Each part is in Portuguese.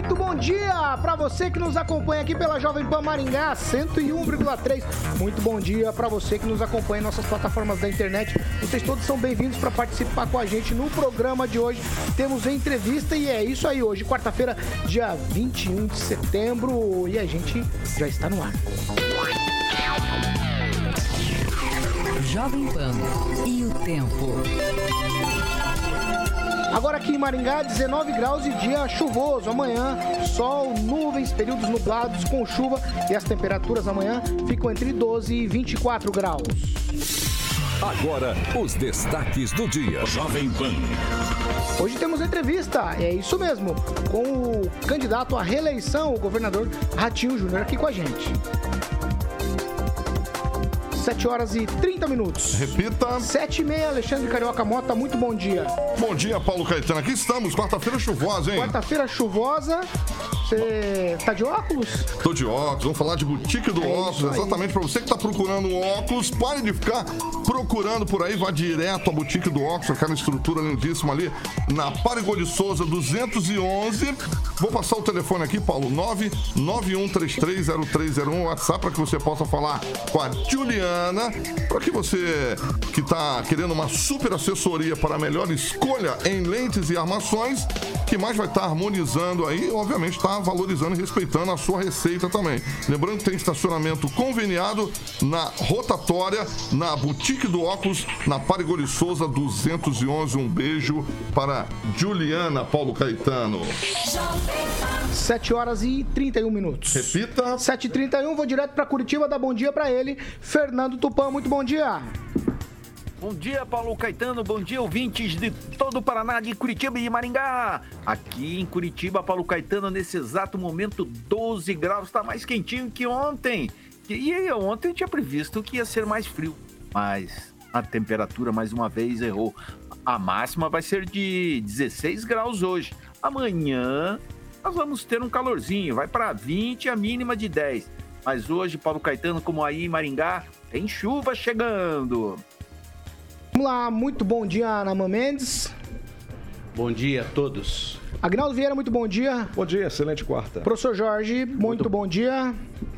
Muito bom dia para você que nos acompanha aqui pela Jovem Pan Maringá 101,3. Muito bom dia para você que nos acompanha em nossas plataformas da internet. Vocês todos são bem-vindos para participar com a gente no programa de hoje. Temos entrevista e é isso aí hoje, quarta-feira, dia 21 de setembro, e a gente já está no ar. Jovem Pan e o tempo. Agora aqui em Maringá, 19 graus e dia chuvoso. Amanhã, sol, nuvens, períodos nublados com chuva e as temperaturas amanhã ficam entre 12 e 24 graus. Agora, os destaques do dia. Jovem Pan. Hoje temos entrevista, é isso mesmo, com o candidato à reeleição, o governador Ratinho Júnior, aqui com a gente. 7 horas e 30 minutos. Repita. 7 e meia, Alexandre Carioca Mota, muito bom dia. Bom dia, Paulo Caetano. Aqui estamos, quarta-feira chuvosa, hein? Quarta-feira chuvosa. Você tá de óculos? Tô de óculos, vamos falar de boutique do É óculos. Exatamente para você que tá procurando um óculos, pare de ficar procurando por aí, vá direto à boutique do óculos, aquela estrutura lindíssima ali na Parigol de Souza 211. Vou passar o telefone aqui, Paulo, 991330301, WhatsApp, para que você possa falar com a Juliana, para que você que tá querendo uma super assessoria para a melhor escolha em lentes e armações, que mais vai estar harmonizando aí, obviamente está valorizando e respeitando a sua receita também. Lembrando que tem estacionamento conveniado na rotatória, na boutique do óculos, na Parigoli Souza 211. Um beijo para Juliana Paulo Caetano. 7 horas e 31 minutos. Repita. 7 e 31 vou direto para Curitiba dar bom dia para ele, Fernando Tupan. Muito bom dia. Bom dia, Paulo Caetano. Bom dia, ouvintes de todo o Paraná, de Curitiba e Maringá. Aqui em Curitiba, Paulo Caetano, nesse exato momento, 12 graus. Está mais quentinho que ontem. E aí, ontem tinha previsto que ia ser mais frio. Mas a temperatura, mais uma vez, errou. A máxima vai ser de 16 graus hoje. Amanhã, nós vamos ter um calorzinho. Vai para 20, a mínima de 10. Mas hoje, Paulo Caetano, como aí em Maringá, tem chuva chegando. Vamos lá, muito bom dia, Ana Mendes. Bom dia a todos. Agnaldo Vieira, muito bom dia. Bom dia, excelente quarta. Professor Jorge, muito, bom dia.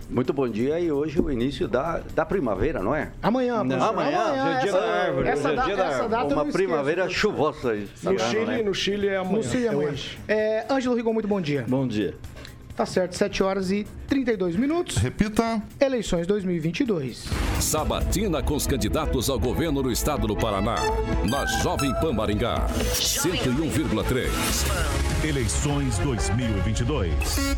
Muito bom dia e hoje é o início da, da primavera, não é? Amanhã, professor. Amanhã, hoje é dia essa, da árvore, Essa, hoje é da- dia da essa data não Uma esqueço, primavera professor. chuvosa. No Chile, né? no Chile é amanhã. No Chile é amanhã. hoje. É, Ângelo Rigon, muito bom dia. Bom dia. Tá certo, 7 horas e 32 minutos. Repita. Eleições 2022. Sabatina com os candidatos ao governo do estado do Paraná. Na Jovem Pan Maringá. 101,3. Eleições 2022.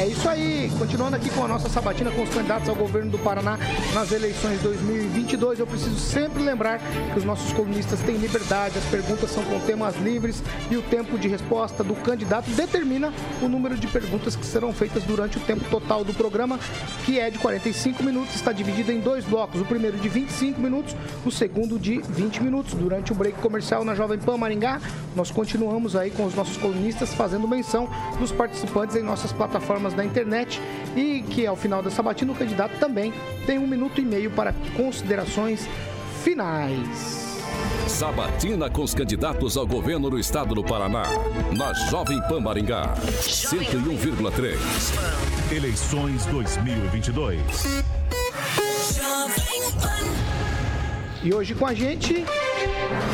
É isso aí, continuando aqui com a nossa sabatina com os candidatos ao governo do Paraná nas eleições 2022. Eu preciso sempre lembrar que os nossos colunistas têm liberdade, as perguntas são com temas livres e o tempo de resposta do candidato determina o número de perguntas que serão feitas durante o tempo total do programa, que é de 45 minutos, está dividido em dois blocos. O primeiro de 25 minutos, o segundo de 20 minutos. Durante o break comercial na Jovem Pan Maringá, nós continuamos aí com os nossos colunistas fazendo menção dos participantes em nossas plataformas da internet e que ao final da sabatina o candidato também tem um minuto e meio para considerações finais. Sabatina com os candidatos ao governo do estado do Paraná. Na Jovem Pan Maringá. 101,3. Eleições 2022. E hoje com a gente,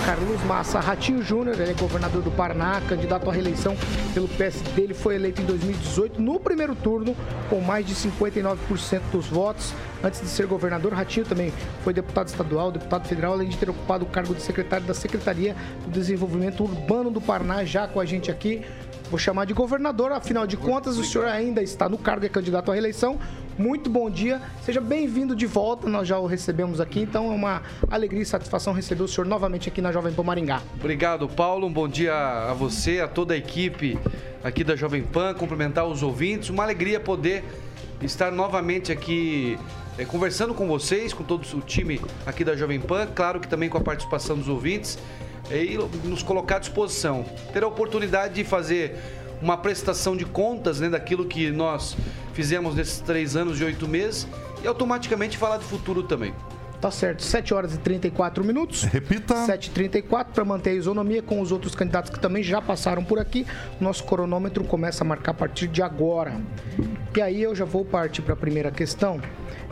Carlos Massa Ratinho Júnior, ele é governador do Paraná, candidato à reeleição pelo PSD. Ele foi eleito em 2018 no primeiro turno, com mais de 59% dos votos. Antes de ser governador, Ratinho também foi deputado estadual, deputado federal, além de ter ocupado o cargo de secretário da Secretaria do Desenvolvimento Urbano do Paraná, já com a gente aqui. Vou chamar de governador, afinal de contas, o senhor ainda está no cargo, é candidato à reeleição. Muito bom dia. Seja bem-vindo de volta, nós já o recebemos aqui, então é uma alegria e satisfação receber o senhor novamente aqui na Jovem Pan Maringá. Obrigado, Paulo. Um bom dia a você, a toda a equipe aqui da Jovem Pan, cumprimentar os ouvintes. Uma alegria poder estar novamente aqui é, conversando com vocês, com todo o time aqui da Jovem Pan, claro que também com a participação dos ouvintes, e nos colocar à disposição. Ter a oportunidade de fazer uma prestação de contas né, daquilo que nós fizemos nesses três anos e oito meses e automaticamente falar do futuro também. Tá certo, 7 horas e 34 minutos. Repita. 7h34 para manter a isonomia com os outros candidatos que também já passaram por aqui. Nosso cronômetro começa a marcar a partir de agora. E aí eu já vou partir para a primeira questão.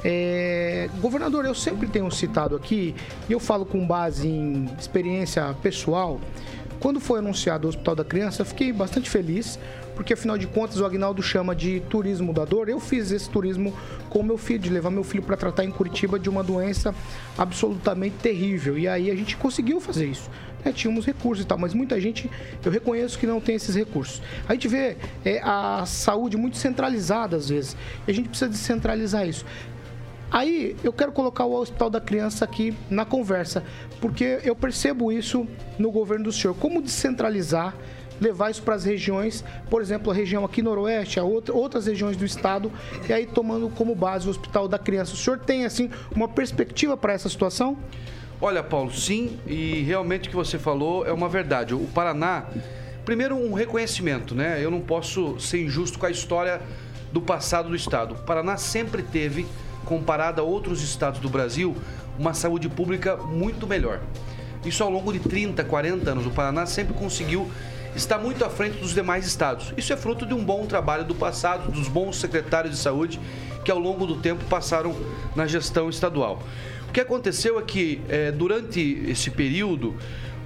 É, governador, eu sempre tenho citado aqui, e eu falo com base em experiência pessoal. Quando foi anunciado o Hospital da Criança, eu fiquei bastante feliz, porque afinal de contas o Agnaldo chama de turismo da dor. Eu fiz esse turismo com meu filho, de levar meu filho para tratar em Curitiba de uma doença absolutamente terrível. E aí a gente conseguiu fazer isso. É, tínhamos recursos e tal, mas muita gente, eu reconheço que não tem esses recursos. A gente vê é, a saúde muito centralizada às vezes, e a gente precisa descentralizar isso. Aí eu quero colocar o Hospital da Criança aqui na conversa, porque eu percebo isso no governo do senhor. Como descentralizar, levar isso para as regiões, por exemplo, a região aqui noroeste, a outra, outras regiões do estado, e aí tomando como base o Hospital da Criança. O senhor tem, assim, uma perspectiva para essa situação? Olha, Paulo, sim, e realmente o que você falou é uma verdade. O Paraná, primeiro um reconhecimento, né? Eu não posso ser injusto com a história do passado do estado. O Paraná sempre teve comparada a outros estados do Brasil, uma saúde pública muito melhor. Isso ao longo de 30, 40 anos. O Paraná sempre conseguiu estar muito à frente dos demais estados. Isso é fruto de um bom trabalho do passado, dos bons secretários de saúde que ao longo do tempo passaram na gestão estadual. O que aconteceu é que é, durante esse período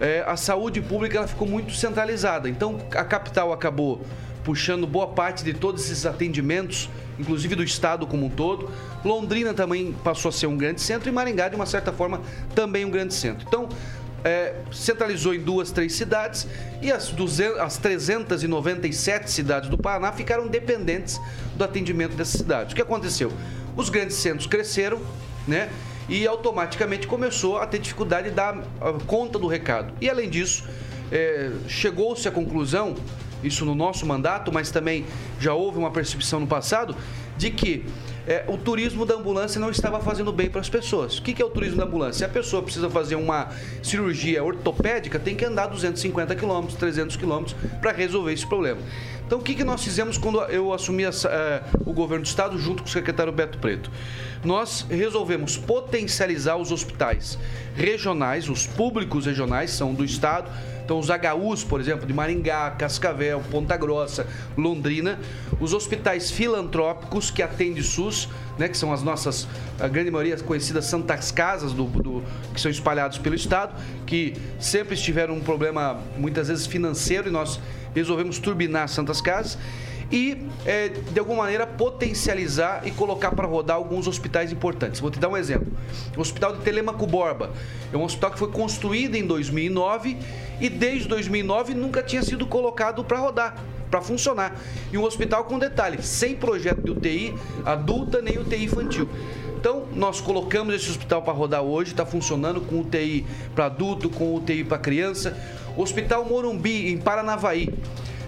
é, a saúde pública ela ficou muito centralizada. Então a capital acabou puxando boa parte de todos esses atendimentos, inclusive do estado como um todo. Londrina também passou a ser um grande centro e Maringá, de uma certa forma, também um grande centro. Então, é, centralizou em duas, três cidades e as, 200, as 397 cidades do Paraná ficaram dependentes do atendimento dessas cidades. O que aconteceu? Os grandes centros cresceram, né? E automaticamente começou a ter dificuldade de dar conta do recado. E além disso, é, chegou-se à conclusão isso no nosso mandato, mas também já houve uma percepção no passado de que é, o turismo da ambulância não estava fazendo bem para as pessoas. O que, que é o turismo da ambulância? Se a pessoa precisa fazer uma cirurgia ortopédica, tem que andar 250 quilômetros, 300 quilômetros para resolver esse problema. Então, o que, que nós fizemos quando eu assumi é, o governo do estado junto com o secretário Beto Preto? Nós resolvemos potencializar os hospitais regionais, os públicos regionais, são do estado, então, os HUs, por exemplo, de Maringá, Cascavel, Ponta Grossa, Londrina, os hospitais filantrópicos que atendem SUS, né, que são as nossas, a grande maioria conhecidas Santas Casas, do, do, que são espalhados pelo Estado, que sempre estiveram um problema, muitas vezes, financeiro, e nós resolvemos turbinar Santas Casas e, é, de alguma maneira, potencializar e colocar para rodar alguns hospitais importantes. Vou te dar um exemplo. O Hospital de Telemaco Borba é um hospital que foi construído em 2009 e desde 2009 nunca tinha sido colocado para rodar para funcionar. E um hospital com detalhe, sem projeto de UTI adulta nem UTI infantil. Então, nós colocamos esse hospital para rodar hoje, está funcionando com UTI para adulto, com UTI para criança. Hospital Morumbi, em Paranavaí,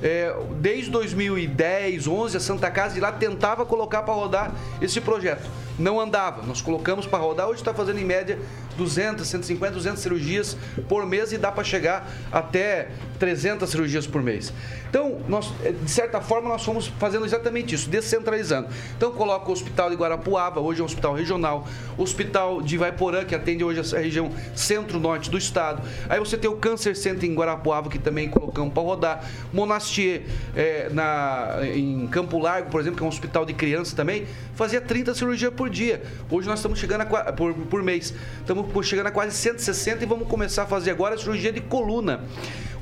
é, desde 2010, 11, a Santa Casa de lá tentava colocar para rodar esse projeto. Não andava. Nós colocamos para rodar, hoje está fazendo em média 200, 150, 200 cirurgias por mês e dá para chegar até 300 cirurgias por mês. Então, nós, eh, de certa forma, nós fomos fazendo exatamente isso, descentralizando. Então, coloca o Hospital de Guarapuava, hoje é um hospital regional, o Hospital de Vaiporã, que atende hoje a região centro-norte do estado. Aí você tem o Câncer Center em Guarapuava, que também colocamos para rodar. Monastier, é, na, em Campo Largo, por exemplo, que é um hospital de criança também, fazia 30 cirurgias por dia. Hoje nós estamos chegando a, por, por mês. Estamos chegando a quase 160 e vamos começar a fazer agora a cirurgia de coluna.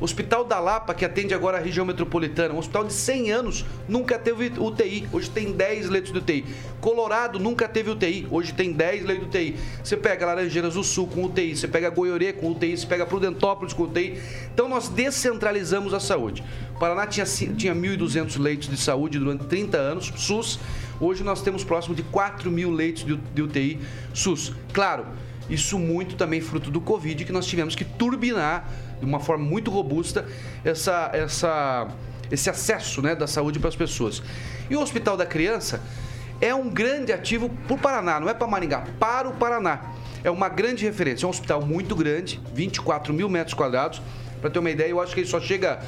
Hospital da Lapa, que atende agora a região metropolitana, um hospital de 100 anos, nunca teve UTI, hoje tem 10 leitos de UTI. Colorado nunca teve UTI, hoje tem 10 leitos de UTI. Você pega Laranjeiras do Sul com UTI, você pega Goiorê com UTI, você pega Prudentópolis com UTI. Então nós descentralizamos a saúde. O Paraná tinha, tinha 1.200 leitos de saúde durante 30 anos, SUS. Hoje nós temos próximo de 4 mil leitos de UTI SUS. Claro, isso muito também fruto do Covid, que nós tivemos que turbinar de uma forma muito robusta essa, essa, esse acesso né, da saúde para as pessoas. E o Hospital da Criança é um grande ativo para o Paraná, não é para Maringá, para o Paraná. É uma grande referência, é um hospital muito grande, 24 mil metros quadrados. Para ter uma ideia, eu acho que ele só chega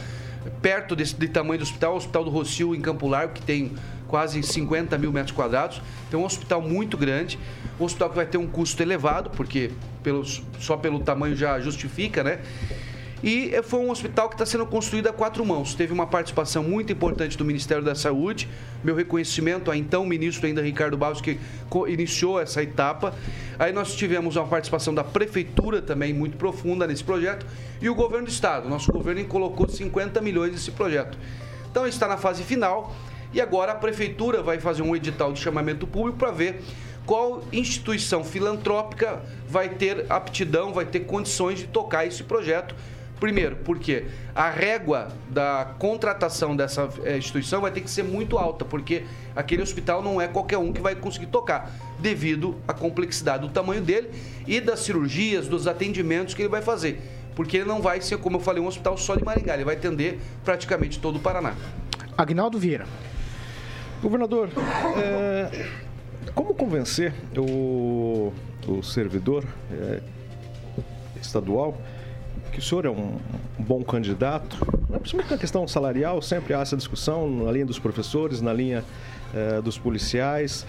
perto desse de tamanho do hospital, o Hospital do Rocio, em Campo Largo, que tem quase 50 mil metros quadrados. Então, é um hospital muito grande, um hospital que vai ter um custo elevado, porque pelo, só pelo tamanho já justifica, né? E foi um hospital que está sendo construído a quatro mãos. Teve uma participação muito importante do Ministério da Saúde. Meu reconhecimento a então ministro ainda Ricardo Barros, que iniciou essa etapa. Aí nós tivemos uma participação da Prefeitura também muito profunda nesse projeto. E o governo do Estado. Nosso governo colocou 50 milhões nesse projeto. Então está na fase final. E agora a Prefeitura vai fazer um edital de chamamento público para ver qual instituição filantrópica vai ter aptidão, vai ter condições de tocar esse projeto Primeiro, porque a régua da contratação dessa eh, instituição vai ter que ser muito alta, porque aquele hospital não é qualquer um que vai conseguir tocar, devido à complexidade do tamanho dele e das cirurgias, dos atendimentos que ele vai fazer. Porque ele não vai ser, como eu falei, um hospital só de Maringá, ele vai atender praticamente todo o Paraná. Agnaldo Vieira. Governador, é, como convencer o, o servidor é, estadual que o senhor é um, um bom candidato, né? principalmente na questão salarial, sempre há essa discussão na linha dos professores, na linha eh, dos policiais,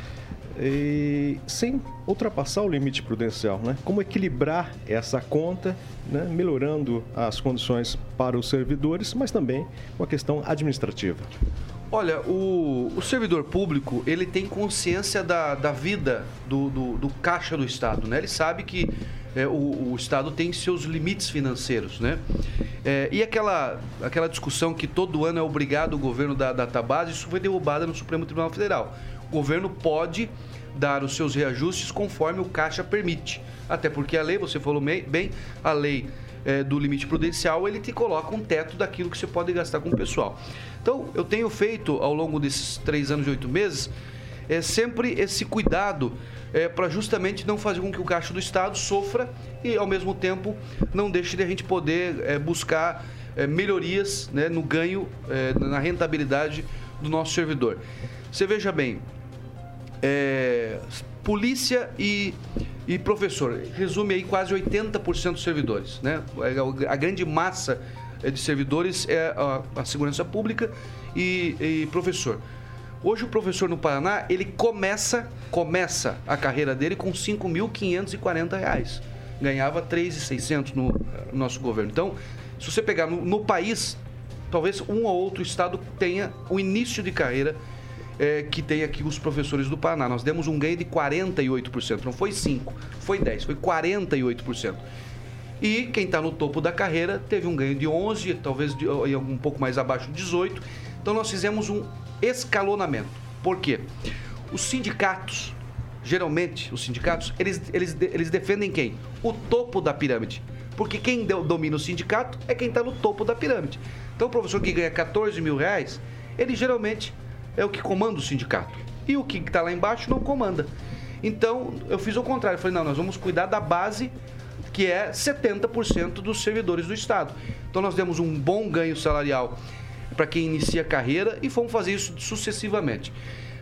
e sem ultrapassar o limite prudencial, né? Como equilibrar essa conta, né? melhorando as condições para os servidores, mas também com a questão administrativa. Olha, o, o servidor público, ele tem consciência da, da vida do, do, do caixa do Estado, né? Ele sabe que é, o, o, Estado tem seus limites financeiros, né? É, e aquela, aquela discussão que todo ano é obrigado o governo da database, isso foi derrubada no Supremo Tribunal Federal. O governo pode dar os seus reajustes conforme o caixa permite. Até porque a lei, você falou bem, a lei é, do limite prudencial, ele te coloca um teto daquilo que você pode gastar com o pessoal. Então, eu tenho feito ao longo desses três anos e oito meses é sempre esse cuidado é, para justamente não fazer com que o caixa do Estado sofra e, ao mesmo tempo, não deixe de a gente poder é, buscar é, melhorias né, no ganho, é, na rentabilidade do nosso servidor. Você veja bem, é, polícia e, e professor, resume aí quase 80% dos servidores. Né? A grande massa é, de servidores é a, a segurança pública e, e professor. Hoje o professor no Paraná, ele começa, começa a carreira dele com R$ 5.540. Ganhava R$ 3.600 no, no nosso governo. Então, se você pegar no, no, país, talvez um ou outro estado tenha o início de carreira é, que tem aqui os professores do Paraná. Nós demos um ganho de 48%. Não foi 5, foi 10, foi 48%. E quem está no topo da carreira teve um ganho de 11, talvez de, um pouco mais abaixo de 18. Então nós fizemos um escalonamento. Por quê? Os sindicatos, geralmente, os sindicatos, eles, eles, eles defendem quem? O topo da pirâmide. Porque quem domina o sindicato é quem está no topo da pirâmide. Então, o professor que ganha 14 mil reais, ele geralmente é o que comanda o sindicato. E o que está lá embaixo não comanda. Então, eu fiz o contrário. Eu falei, não, nós vamos cuidar da base, que é 70% dos servidores do Estado. Então, nós demos um bom ganho salarial para quem inicia a carreira e fomos fazer isso sucessivamente.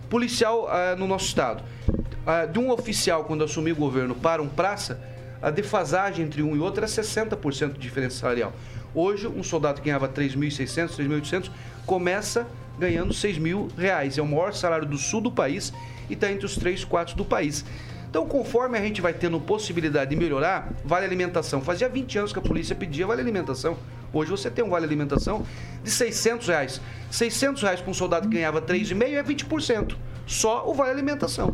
Policial uh, no nosso estado. Uh, de um oficial, quando assumiu o governo, para um praça, a defasagem entre um e outro era 60% de diferença salarial. Hoje, um soldado que ganhava 3.600, 3.800, começa ganhando 6 mil reais. É o maior salário do sul do país e está entre os 3, 4 do país. Então, conforme a gente vai tendo possibilidade de melhorar, vale alimentação. Fazia 20 anos que a polícia pedia vale alimentação. Hoje você tem um vale alimentação de 600 reais. 600 reais para um soldado que ganhava 3,5 é 20%. Só o vale alimentação.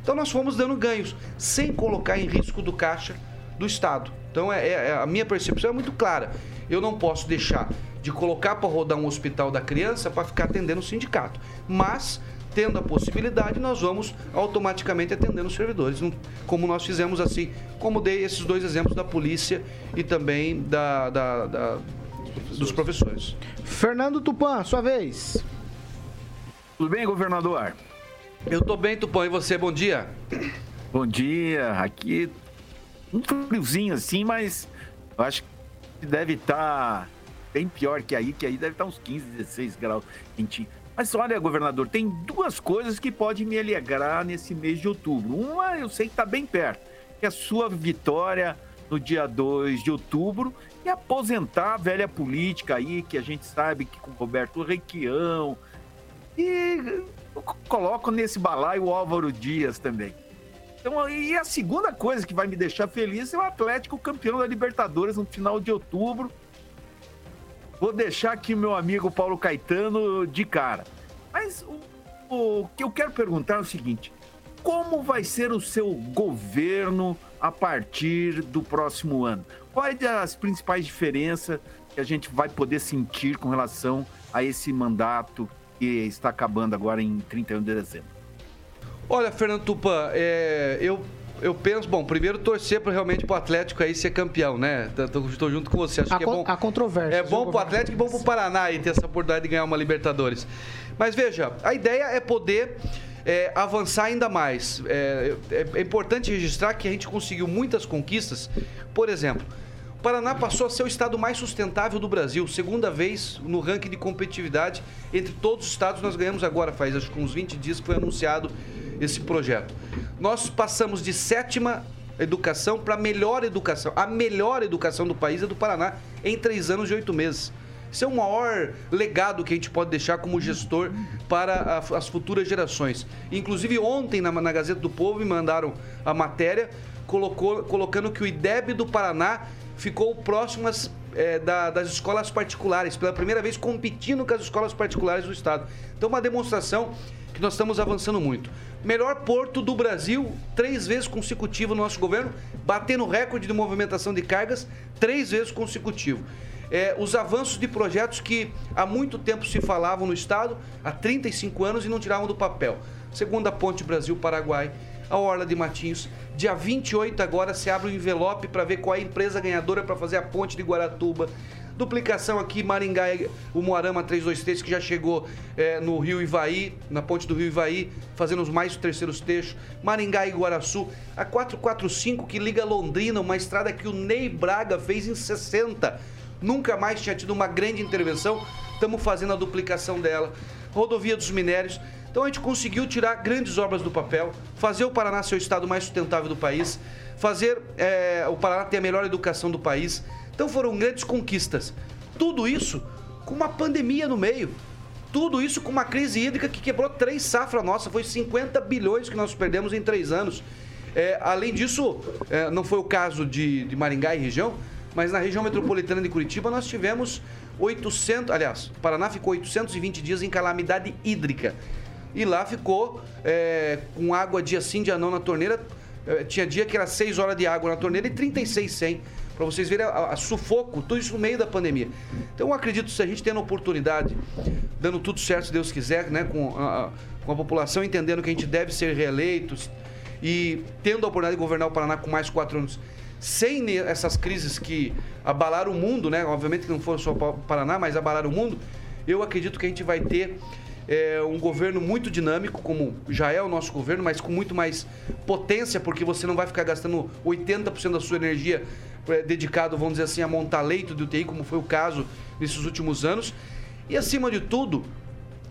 Então nós fomos dando ganhos, sem colocar em risco do caixa do Estado. Então é, é a minha percepção é muito clara. Eu não posso deixar de colocar para rodar um hospital da criança para ficar atendendo o sindicato. Mas tendo a possibilidade, nós vamos automaticamente atendendo os servidores, como nós fizemos assim, como dei esses dois exemplos da polícia e também da, da, da dos professores. Fernando Tupan, sua vez. Tudo bem, governador? Eu tô bem, Tupã, e você? Bom dia. Bom dia. Aqui um friozinho assim, mas eu acho que deve estar bem pior que aí, que aí deve estar uns 15, 16 graus quentinho. Mas olha, governador, tem duas coisas que podem me alegrar nesse mês de outubro. Uma, eu sei que está bem perto, que é a sua vitória no dia 2 de outubro e aposentar a velha política aí, que a gente sabe que com Roberto Requião. E coloco nesse balaio o Álvaro Dias também. Então, e a segunda coisa que vai me deixar feliz é o Atlético campeão da Libertadores no final de outubro. Vou deixar aqui meu amigo Paulo Caetano de cara. Mas o, o que eu quero perguntar é o seguinte: como vai ser o seu governo a partir do próximo ano? Quais as principais diferenças que a gente vai poder sentir com relação a esse mandato que está acabando agora em 31 de dezembro? Olha, Fernando Tupan, é, eu eu penso, bom, primeiro torcer para realmente para o Atlético aí ser campeão, né? Estou junto com você. Acho a que é bom. A controvérsia. É bom para o Atlético e bom para o Paraná aí ter essa oportunidade de ganhar uma Libertadores. Mas veja, a ideia é poder é, avançar ainda mais. É, é, é importante registrar que a gente conseguiu muitas conquistas. Por exemplo, o Paraná passou a ser o estado mais sustentável do Brasil, segunda vez no ranking de competitividade entre todos os estados. Nós ganhamos agora, faz acho que uns 20 dias que foi anunciado esse projeto. Nós passamos de sétima educação para melhor educação. A melhor educação do país é do Paraná em três anos e oito meses. Isso é o maior legado que a gente pode deixar como gestor para a, as futuras gerações. Inclusive, ontem na, na, Gazeta do Povo me mandaram a matéria colocou, colocando que o IDEB do Paraná ficou próximo às, é, da, das escolas particulares, pela primeira vez competindo com as escolas particulares do Estado. Então, uma demonstração que nós estamos avançando muito. Melhor porto do Brasil, três vezes consecutivo no nosso governo, batendo recorde de movimentação de cargas, três vezes consecutivo é, os avanços de projetos que há muito tempo se falavam no Estado, há 35 anos, e não tiravam do papel. Segunda Ponte Brasil-Paraguai, a Orla de Matinhos. Dia 28 agora se abre o envelope para ver qual é a empresa ganhadora para fazer a ponte de Guaratuba. Duplicação aqui, Maringá, o Moarama 323, que já chegou é, no Rio Ivaí, na ponte do Rio Ivaí, fazendo os mais terceiros trechos. Maringá e Guaraçu. A 445, que liga Londrina, uma estrada que o Ney Braga fez em 60 nunca mais tinha tido uma grande intervenção. Estamos fazendo a duplicação dela. Rodovia dos Minérios. Então a gente conseguiu tirar grandes obras do papel, fazer o Paraná ser o estado mais sustentável do país, fazer é, o Paraná ter a melhor educação do país. Então foram grandes conquistas. Tudo isso com uma pandemia no meio. Tudo isso com uma crise hídrica que quebrou três safras nossa. Foi 50 bilhões que nós perdemos em três anos. É, além disso, é, não foi o caso de, de Maringá e região, mas na região metropolitana de Curitiba nós tivemos 800, aliás, o Paraná ficou 820 dias em calamidade hídrica. E lá ficou é, com água dia sim, dia não na torneira. É, tinha dia que era 6 horas de água na torneira e 36 sem. Para vocês verem a, a, sufoco, tudo isso no meio da pandemia. Então eu acredito que se a gente tendo oportunidade, dando tudo certo, se Deus quiser, né, com a, com a população entendendo que a gente deve ser reeleito e tendo a oportunidade de governar o Paraná com mais quatro anos sem essas crises que abalaram o mundo, né? Obviamente que não foram só o Paraná, mas abalaram o mundo. Eu acredito que a gente vai ter é, um governo muito dinâmico, como já é o nosso governo, mas com muito mais potência, porque você não vai ficar gastando 80% da sua energia é, dedicado, vamos dizer assim, a montar leito de UTI, como foi o caso nesses últimos anos. E acima de tudo,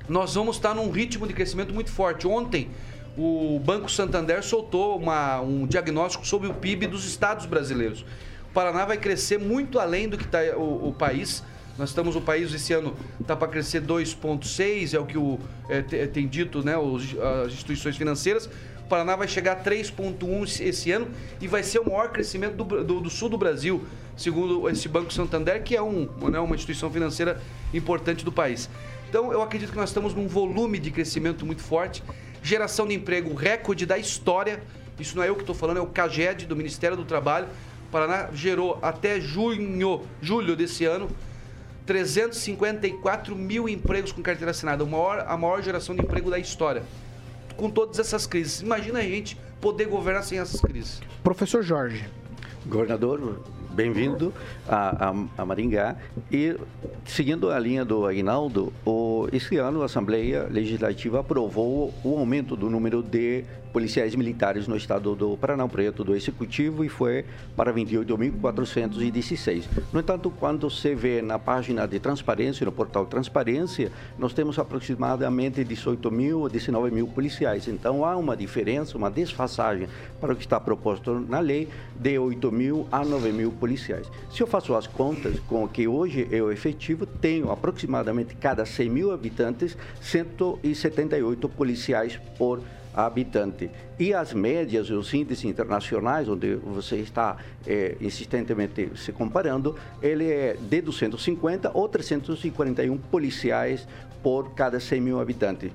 nós vamos estar num ritmo de crescimento muito forte. Ontem, o Banco Santander soltou uma, um diagnóstico sobre o PIB dos estados brasileiros. O Paraná vai crescer muito além do que está o, o, país. Nós estamos, o país esse ano está para crescer 2,6, é o que o, é, tem dito né, os, as instituições financeiras. O Paraná vai chegar a 3,1 esse ano e vai ser o maior crescimento do, do, do, sul do Brasil, segundo esse Banco Santander, que é um, né, uma instituição financeira importante do país. Então, eu acredito que nós estamos num volume de crescimento muito forte geração de emprego recorde da história. Isso não é eu que estou falando, é o CAGED do Ministério do Trabalho. O Paraná gerou até junho, julho desse ano 354 mil empregos com carteira assinada, a maior, a maior geração de emprego da história. Com todas essas crises. Imagina a gente poder governar sem essas crises. Professor Jorge. Governador, bem-vindo a, a, a, Maringá. E, seguindo a linha do Aguinaldo, o, esse ano a Assembleia Legislativa aprovou o aumento do número de policiais militares no estado do Paraná, projeto do Executivo, e foi para 28.416. No entanto, quando você vê na página de transparência, no portal Transparência, nós temos aproximadamente 18 mil, 19 mil policiais. Então, há uma diferença, uma desfasagem para o que está proposto na lei de 8 mil a 9 mil policiais. Se eu faço as contas com o que hoje é o efetivo, tenho aproximadamente cada 100 mil habitantes, 178 policiais por habitante. E as médias, os índices internacionais, onde você está é, insistentemente se comparando, ele é de 250 ou 341 policiais por cada 100 mil habitantes.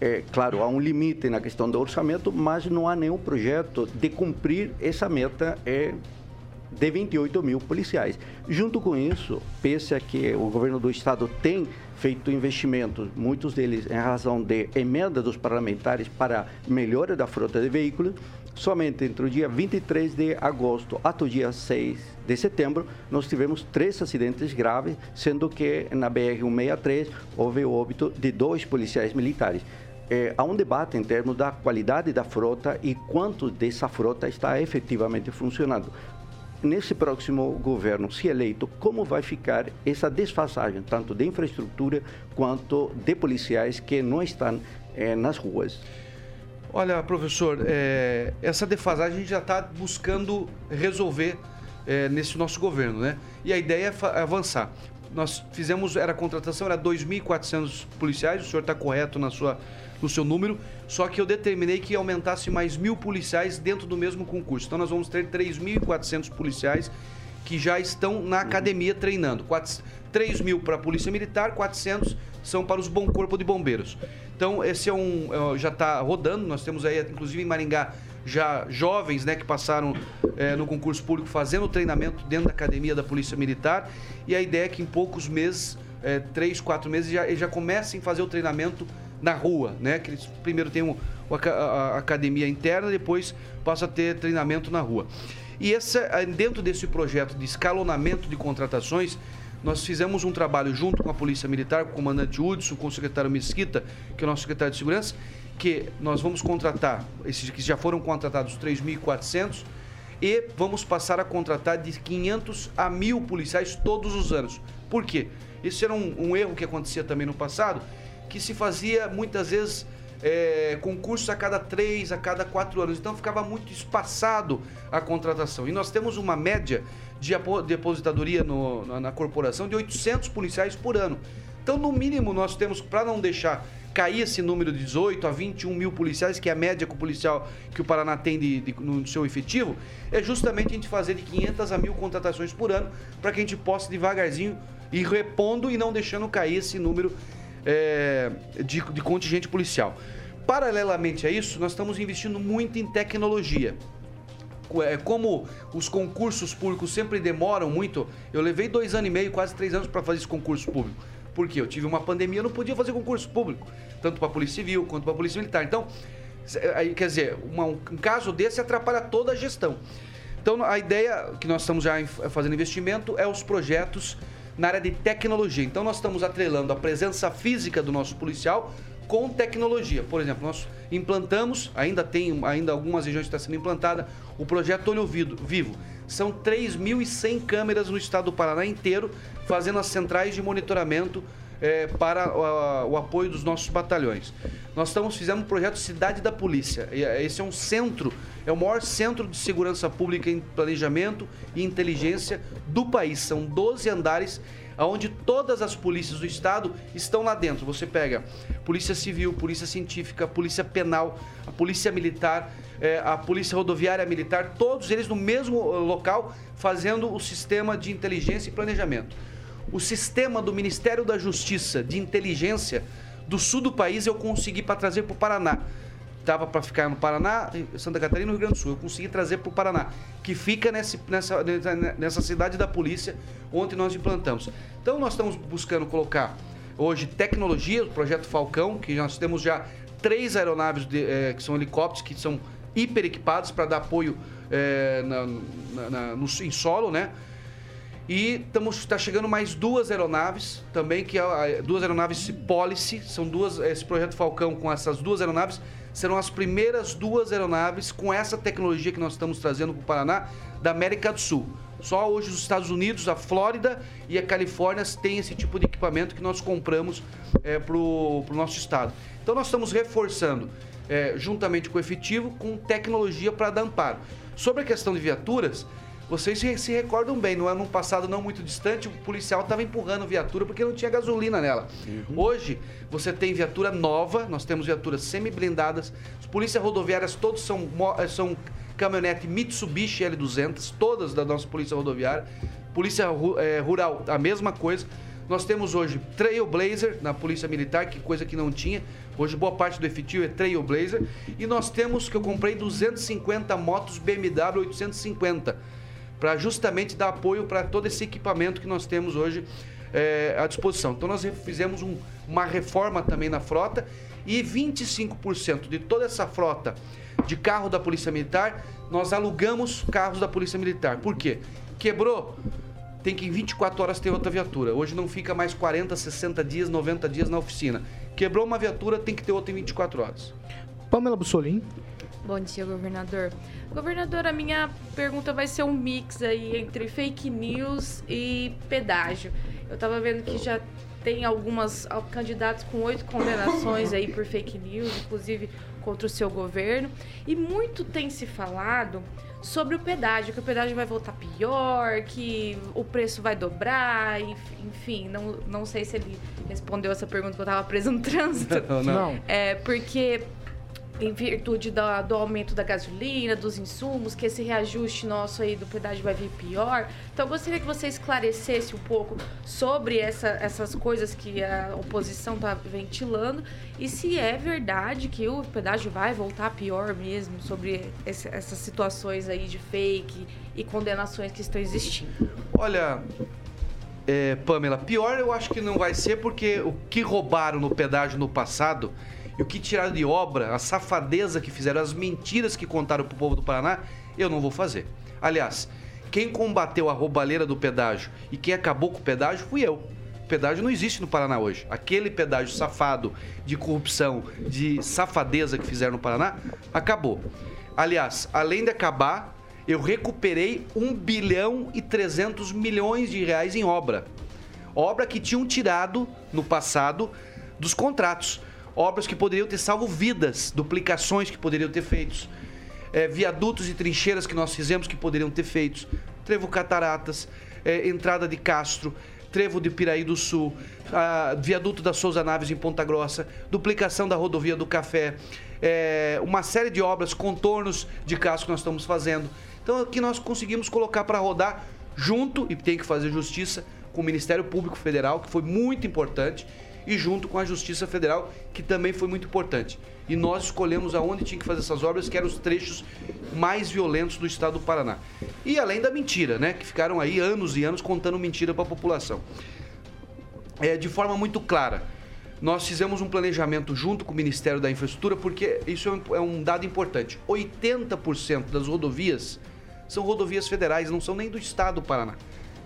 É, claro, há um limite na questão do orçamento, mas não há nenhum projeto de cumprir essa meta é, de 28 mil policiais. Junto com isso, pese a que o governo do estado tem feito investimentos, muitos deles em razão de emenda dos parlamentares para melhora da frota de veículos, somente entre o dia 23 de agosto até o dia 6 de setembro, nós tivemos três acidentes graves, sendo que na BR-163 houve o óbito de dois policiais militares. É, há um debate em termos da qualidade da frota e quanto dessa frota está efetivamente funcionando nesse próximo governo, se eleito, como vai ficar essa desfasagem, tanto de infraestrutura quanto de policiais que não estão é, nas ruas? Olha, professor, é, essa defasagem a gente já está buscando resolver é, nesse nosso governo, né? E a ideia é avançar. Nós fizemos, era a contratação, era 2.400 policiais, o senhor está correto na sua no seu número, só que eu determinei que aumentasse mais mil policiais dentro do mesmo concurso. Então nós vamos ter 3.400 policiais que já estão na academia treinando. 3 mil para a Polícia Militar, 400 são para os Bom Corpo de Bombeiros. Então, esse é um. É, já está rodando. Nós temos aí, inclusive em Maringá, já jovens né, que passaram é, no concurso público fazendo treinamento dentro da academia da Polícia Militar. E a ideia é que em poucos meses, é, três, quatro meses, já, eles já comecem a fazer o treinamento na rua, né? Que eles primeiro tem um, a, a, academia interna, depois passa a ter treinamento na rua. E essa, dentro desse projeto de escalonamento de contratações, nós fizemos um trabalho junto com a Polícia Militar, com o comandante Hudson, com o secretário Mesquita, que é o nosso secretário de Segurança, que nós vamos contratar, esses que já foram contratados 3.400, e vamos passar a contratar de 500 a 1.000 policiais todos os anos. Por quê? Esse era um, um erro que acontecia também no passado, que se fazia muitas vezes é, concursos a cada três, a cada quatro anos. Então ficava muito espaçado a contratação. E nós temos uma média de depositadoria no, na, na corporação de 800 policiais por ano. Então, no mínimo, nós temos, para não deixar cair esse número de 18 a 21 mil policiais, que é a média que o policial que o Paraná tem de, de, no seu efetivo, é justamente a gente fazer de 500 a mil contratações por ano, para que a gente possa devagarzinho ir repondo e não deixando cair esse número é, de, de contingente policial. Paralelamente a isso, nós estamos investindo muito em tecnologia é, como os concursos públicos sempre demoram muito, eu levei dois anos e meio, quase três anos para fazer esse concurso público. Porque eu tive uma pandemia, eu não podia fazer concurso público, tanto para a Polícia Civil quanto para a Polícia Militar. Então, aí, quer dizer, uma, um caso desse atrapalha toda a gestão. Então, a ideia que nós estamos já fazendo investimento é os projetos na área de tecnologia. Então nós estamos atrelando a presença física do nosso policial com tecnologia. Por exemplo, nós implantamos, ainda tem ainda algumas regiões que está sendo implantada, o projeto Olho Vivo. São 3.100 câmeras no estado do Paraná inteiro, fazendo as centrais de monitoramento é, para o, o, apoio dos nossos batalhões. Nós estamos fizendo um projeto Cidade da Polícia. É, esse é um centro, é o maior centro de segurança pública em planejamento e inteligência do país. São 12 andares onde todas as polícias do estado estão lá dentro. Você pega Polícia Civil, Polícia Científica, Polícia Penal, a Polícia Militar, é, a Polícia Rodoviária Militar, todos eles no mesmo local fazendo o sistema de inteligência e planejamento o sistema do Ministério da Justiça de inteligência do sul do país eu consegui para trazer para o Paraná. Tava para ficar no Paraná, Santa Catarina e Rio Grande do Sul. Eu consegui trazer para o Paraná, que fica nesse, nessa, nessa cidade da polícia onde nós implantamos. Então nós estamos buscando colocar hoje tecnologia, o projeto Falcão, que nós temos já três aeronaves de, é, que são helicópteros que são hiper equipados para dar apoio é, na, na, na, no, em solo, né? E está chegando mais duas aeronaves também, que é duas aeronaves Policy, são duas, esse projeto Falcão com essas duas aeronaves, serão as primeiras duas aeronaves com essa tecnologia que nós estamos trazendo para o Paraná da América do Sul. Só hoje os Estados Unidos, a Flórida e a Califórnia têm esse tipo de equipamento que nós compramos é, para o nosso estado. Então nós estamos reforçando, é, juntamente com o efetivo, com tecnologia para dar amparo. Sobre a questão de viaturas, vocês se recordam bem, no ano passado não muito distante, o policial estava empurrando viatura porque não tinha gasolina nela. Uhum. Hoje, você tem viatura nova, nós temos viaturas semi-blindadas, as polícias rodoviárias todos são, são caminhonete Mitsubishi L200, todas da nossa polícia rodoviária. Polícia é, Rural, a mesma coisa. Nós temos hoje Trailblazer na Polícia Militar, que coisa que não tinha. Hoje boa parte do efetivo é Trailblazer. E nós temos, que eu comprei 250 motos BMW 850, para justamente dar apoio para todo esse equipamento que nós temos hoje é, à disposição. Então nós fizemos um, uma reforma também na frota e 25% de toda essa frota de carro da Polícia Militar, nós alugamos carros da Polícia Militar. Por quê? Quebrou, tem que em 24 horas ter outra viatura. Hoje não fica mais 40, 60 dias, 90 dias na oficina. Quebrou uma viatura, tem que ter outra em 24 horas. Pamela Bussolim. Bom dia, governador. Governador, a minha pergunta vai ser um mix aí entre fake news e pedágio. Eu tava vendo que já tem algumas candidatos com oito condenações aí por fake news, inclusive contra o seu governo. E muito tem se falado sobre o pedágio, que o pedágio vai voltar pior, que o preço vai dobrar, enfim, não, não sei se ele respondeu essa pergunta que eu estava preso no trânsito. não, não. É, porque em virtude do aumento da gasolina, dos insumos, que esse reajuste nosso aí do pedágio vai vir pior. Então, eu gostaria que você esclarecesse um pouco sobre essa, essas coisas que a oposição está ventilando e se é verdade que o pedágio vai voltar pior mesmo sobre esse, essas situações aí de fake e condenações que estão existindo. Olha, é, Pamela, pior eu acho que não vai ser porque o que roubaram no pedágio no passado e o que tiraram de obra, a safadeza que fizeram, as mentiras que contaram pro povo do Paraná, eu não vou fazer. Aliás, quem combateu a roubalheira do pedágio e quem acabou com o pedágio fui eu. O pedágio não existe no Paraná hoje. Aquele pedágio safado de corrupção, de safadeza que fizeram no Paraná, acabou. Aliás, além de acabar, eu recuperei 1 bilhão e 300 milhões de reais em obra. Obra que tinham tirado no passado dos contratos obras que poderiam ter salvo vidas, duplicações que poderiam ter feitos, é, viadutos e trincheiras que nós fizemos que poderiam ter feitos, trevo cataratas, é, entrada de Castro, trevo de Piraí do Sul, viaduto da Souza Naves em Ponta Grossa, duplicação da rodovia do Café, é, uma série de obras, contornos de Castro que nós estamos fazendo. Então aqui nós conseguimos colocar para rodar junto, e tem que fazer justiça, com o Ministério Público Federal, que foi muito importante e junto com a Justiça Federal, que também foi muito importante. E nós escolhemos aonde tinha que fazer essas obras, que eram os trechos mais violentos do estado do Paraná. E além da mentira, né? Que ficaram aí anos e anos contando mentira para a população. É, de forma muito clara, nós fizemos um planejamento junto com o Ministério da Infraestrutura, porque isso é um é dado importante. 80% das rodovias são rodovias federais, não são nem do estado do Paraná.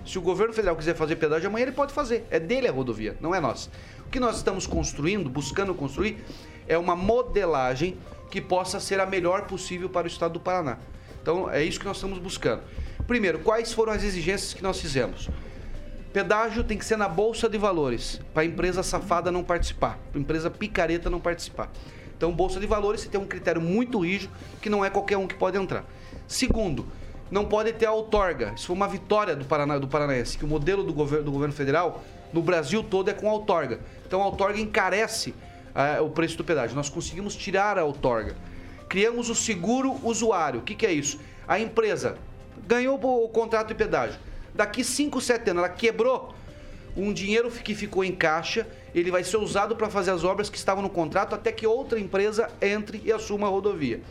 Se o governo federal quiser fazer pedágio amanhã, ele pode fazer. É dele a rodovia, não é nossa. O que nós estamos construindo, buscando construir, é uma modelagem que possa ser a melhor possível para o estado do Paraná. Então, é isso que nós estamos buscando. Primeiro, quais foram as exigências que nós fizemos? Pedágio tem que ser na bolsa de valores, para a empresa safada não participar, para a empresa picareta não participar. Então, bolsa de valores, você tem um critério muito rígido que não é qualquer um que pode entrar. Segundo, não pode ter a outorga. Isso foi uma vitória do, Paraná, do Paranaense, que o modelo do governo, do governo federal no Brasil todo é com outorga. Então a outorga encarece uh, o preço do pedágio. Nós conseguimos tirar a outorga. Criamos o seguro usuário. O que, que é isso? A empresa ganhou o contrato de pedágio. Daqui 5, 7 anos, ela quebrou um dinheiro que ficou em caixa, ele vai ser usado para fazer as obras que estavam no contrato até que outra empresa entre e assuma a rodovia.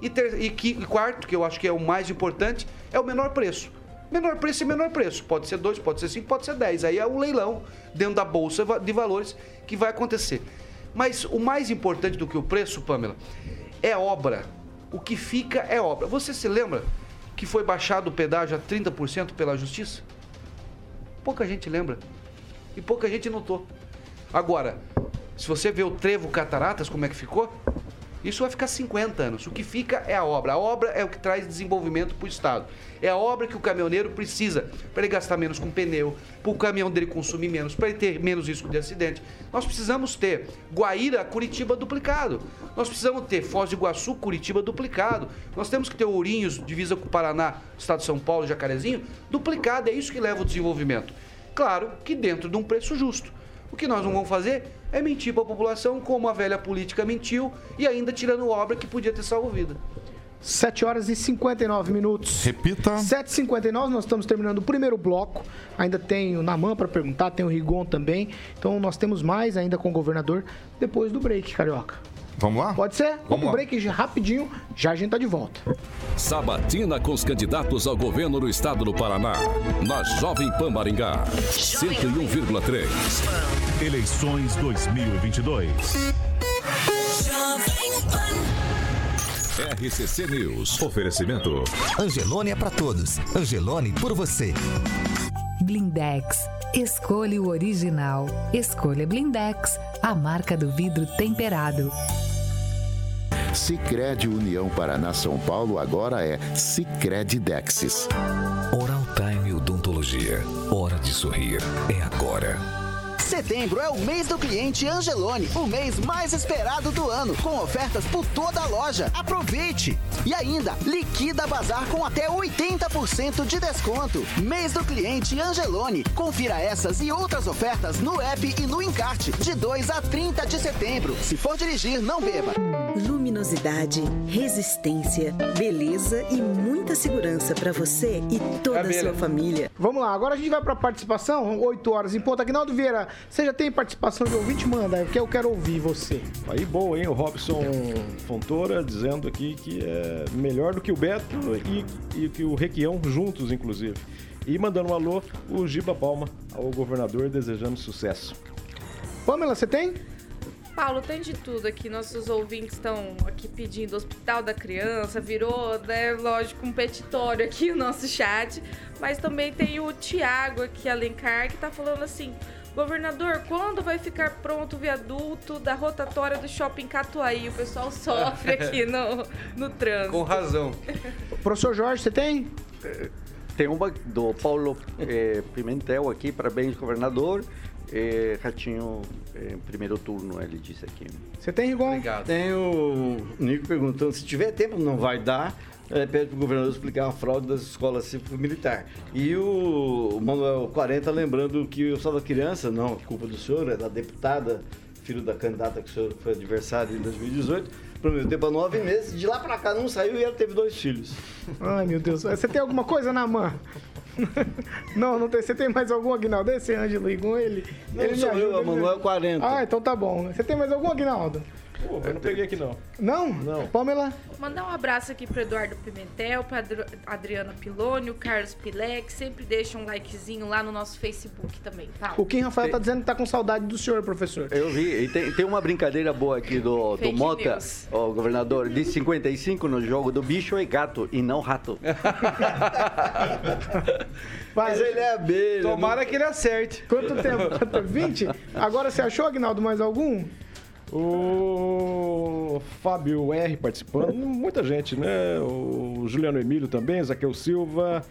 E, ter, e, que, e quarto, que eu acho que é o mais importante, é o menor preço. Menor preço e menor preço. Pode ser 2, pode ser 5, pode ser 10. Aí é um leilão dentro da bolsa de valores que vai acontecer. Mas o mais importante do que o preço, Pamela, é obra. O que fica é obra. Você se lembra que foi baixado o pedágio a 30% pela justiça? pouca gente lembra. E pouca gente notou. Agora, se você vê o trevo Cataratas, como é que ficou? Isso vai ficar 50 anos. O que fica é a obra. A obra é o que traz desenvolvimento para o Estado. É a obra que o caminhoneiro precisa para ele gastar menos com pneu, para o caminhão dele consumir menos, para ele ter menos risco de acidente. Nós precisamos ter Guaíra, Curitiba duplicado. Nós precisamos ter Foz do Iguaçu, Curitiba duplicado. Nós temos que ter Ourinhos, divisa com o Paraná, Estado de São Paulo, Jacarezinho, duplicado. É isso que leva o desenvolvimento. Claro que dentro de um preço justo. O que nós não vamos fazer é mentir para a população, como a velha política mentiu, e ainda tirando obra que podia ter salvo vida. 7 horas e 59 minutos. Repita. 7h59, nós estamos terminando o primeiro bloco. Ainda tem o Naman para perguntar, tem o Rigon também. Então nós temos mais ainda com o governador depois do break, Carioca. Vamos lá? Pode ser? Vamos Vamos lá. break rapidinho, já a gente tá de volta. Sabatina com os candidatos ao governo do estado do Paraná. Na Jovem Pan Maringá. 101,3. Eleições 2022. RCC News. Oferecimento. Angelone é pra todos. Angelone por você. Blindex. Escolha o original. Escolha Blindex, a marca do vidro temperado. Sicredi União Paraná São Paulo agora é Sicredi Dexis. Oral Time Odontologia. Hora de sorrir. É agora. Setembro é o mês do cliente Angelone, o mês mais esperado do ano, com ofertas por toda a loja. Aproveite! E ainda, liquida bazar com até 80% de desconto. Mês do cliente Angelone. Confira essas e outras ofertas no app e no encarte, de 2 a 30 de setembro. Se for dirigir, não beba. Luminosidade, resistência, beleza e muita segurança para você e toda a sua família. Vamos lá, agora a gente vai pra participação, 8 horas em ponto. Aguinaldo Vieira, você já tem participação de ouvinte? Manda, que eu quero ouvir você. Aí, bom, hein? O Robson Fontoura dizendo aqui que é melhor do que o Beto e, e que o Requião juntos, inclusive. E mandando um alô, o Giba Palma ao governador, desejando sucesso. Pamela, você tem? Paulo, tem de tudo aqui. Nossos ouvintes estão aqui pedindo Hospital da Criança, virou, né, lógico, um petitório aqui o nosso chat. Mas também tem o Tiago aqui, Alencar, que tá falando assim: Governador, quando vai ficar pronto o viaduto da rotatória do shopping Catuaí? O pessoal sofre aqui no, no trânsito. Com razão. Professor Jorge, você tem? Tem uma do Paulo eh, Pimentel aqui, parabéns, governador. Eh, Ratinho, primeiro turno, ele disse aqui. Você tem, Rigon? Tem o Nico perguntando se tiver tempo, não vai dar. É, pede para o governador explicar a fraude das escolas cívico-militar. E o Manuel 40 lembrando que o Salva Criança, não, a culpa do senhor, é da deputada, filho da candidata que o senhor foi adversário em 2018, prometeu para nove meses, de lá para cá não saiu e ela teve dois filhos. Ai, meu Deus. Você tem alguma coisa na mão? não, não tem. Você tem mais algum, Aguinaldo? Esse Ângelo com ele? Não, ele sou eu, ajuda, é ele me Manuel ajuda. 40. Ah, então tá bom. Você tem mais algum, Aguinaldo? Pô, eu não peguei aqui não. Não? Não. Pamela? Mandar um abraço aqui pro Eduardo Pimentel, pra Adri- Adriana Piloni, o Carlos Pilek. Sempre deixa um likezinho lá no nosso Facebook também, tá? O Kim Rafael tá dizendo que tá com saudade do senhor, professor. Eu vi, e tem, tem uma brincadeira boa aqui do, do Mota, news. o governador, de 55 no jogo do bicho é gato e não rato. Mas ele é abelha. Tomara que ele acerte. Quanto tempo? 20? Agora você achou, Aguinaldo, mais algum? O Fábio R participando, muita gente, né? O Juliano Emílio também, Zaqueu Silva,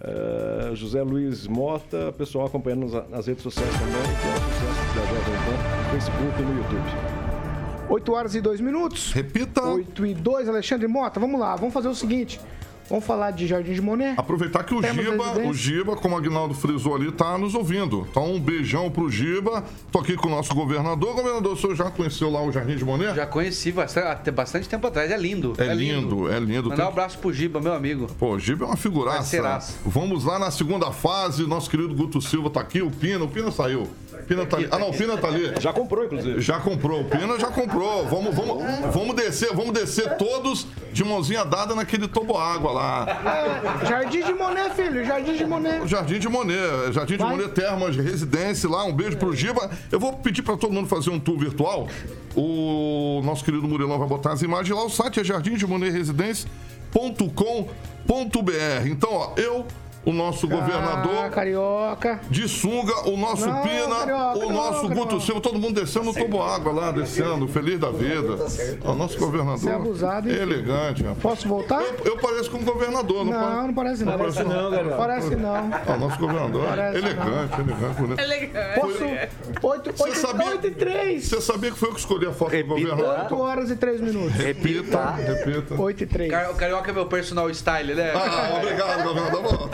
eh, José Luiz Mota, pessoal acompanhando nas, nas redes sociais também, que é um sucesso da Jovem Pan, no Facebook e no YouTube. 8 horas e 2 minutos. Repita. 8 e 2, Alexandre Mota. Vamos lá, vamos fazer o seguinte. Vamos falar de Jardim de Monet. Aproveitar que o Temos Giba, o Giba, como o Agnaldo frisou ali, tá nos ouvindo. Então, um beijão pro Giba. Tô aqui com o nosso governador. Governador, o senhor já conheceu lá o Jardim de Monet? Já conheci bastante, até bastante tempo atrás. É lindo. É lindo, é lindo. Mandar um abraço pro Giba, meu amigo. Pô, o Giba é uma figuraça. Vamos lá na segunda fase. Nosso querido Guto Silva tá aqui. O Pina, o Pina saiu. Pina tá ali. Ah, não, o Pina tá ali. Já comprou, inclusive. Já comprou. O Pina já comprou. Vamos, vamos, vamos descer, vamos descer todos de mãozinha dada naquele toboágua lá. É, Jardim de Monet, filho. Jardim de Monet. Jardim de Monet, Jardim de Vai. Monet Termas, residência lá, um beijo pro Giba. Eu vou pedir pra todo mundo fazer um tour virtual. O nosso querido Murilão vai botar as imagens lá. O site é jardimdemonetresidencia.com.br. Então, ó, eu o nosso governador. Ah, carioca. De sunga, o nosso Não, Pina, carioca, o não, nosso carioca. Guto Silva, todo mundo descendo no tobo água lá, descendo, feliz da vida. O nosso governador. Você é abusado, hein? Elegante, rapaz. Posso voltar? Eu, eu pareço com um governador, não, Não, não parece não. Parece não, Não Parece não. O nosso governador. Parece elegante, elegante. bonito. Elegante. Posso? 8, Você sabia, 8 e 3. Você sabia que foi eu que escolhi a foto do governador? 8 horas e 3 minutos. Repita, repita. 8 e 3. Car- O Carioca é meu personal style, né? Ah, obrigado, governador.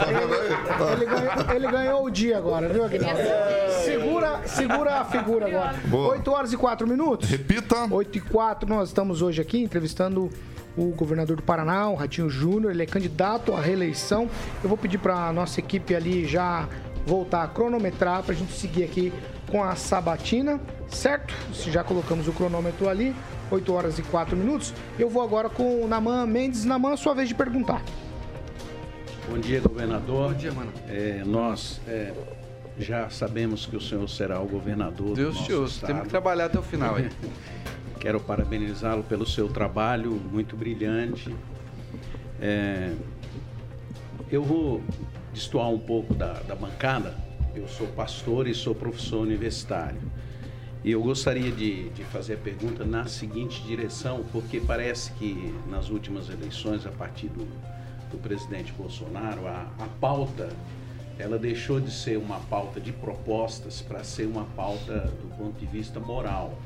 Ele ganhou, ele ganhou o dia agora, viu, Aguinaldo? Segura, segura a figura agora. Boa. 8 horas e 4 minutos. Repita. 8 e 4, nós estamos hoje aqui entrevistando o governador do Paraná, o Ratinho Júnior. Ele é candidato à reeleição. Eu vou pedir para nossa equipe ali já voltar a cronometrar para a gente seguir aqui com a sabatina, certo? Se já colocamos o cronômetro ali, 8 horas e 4 minutos. Eu vou agora com o Naman Mendes. Naman, sua vez de perguntar. Bom dia, governador. Bom dia, mano. É, nós é, já sabemos que o senhor será o governador Deus do te nosso ouça. estado. Temos que trabalhar até o final aí. Quero parabenizá-lo pelo seu trabalho, muito brilhante. É, eu vou destoar um pouco da, da bancada. Eu sou pastor e sou professor universitário. E eu gostaria de, de fazer a pergunta na seguinte direção, porque parece que nas últimas eleições, a partir do, do presidente Bolsonaro, a, a pauta ela deixou de ser uma pauta de propostas para ser uma pauta do ponto de vista moral.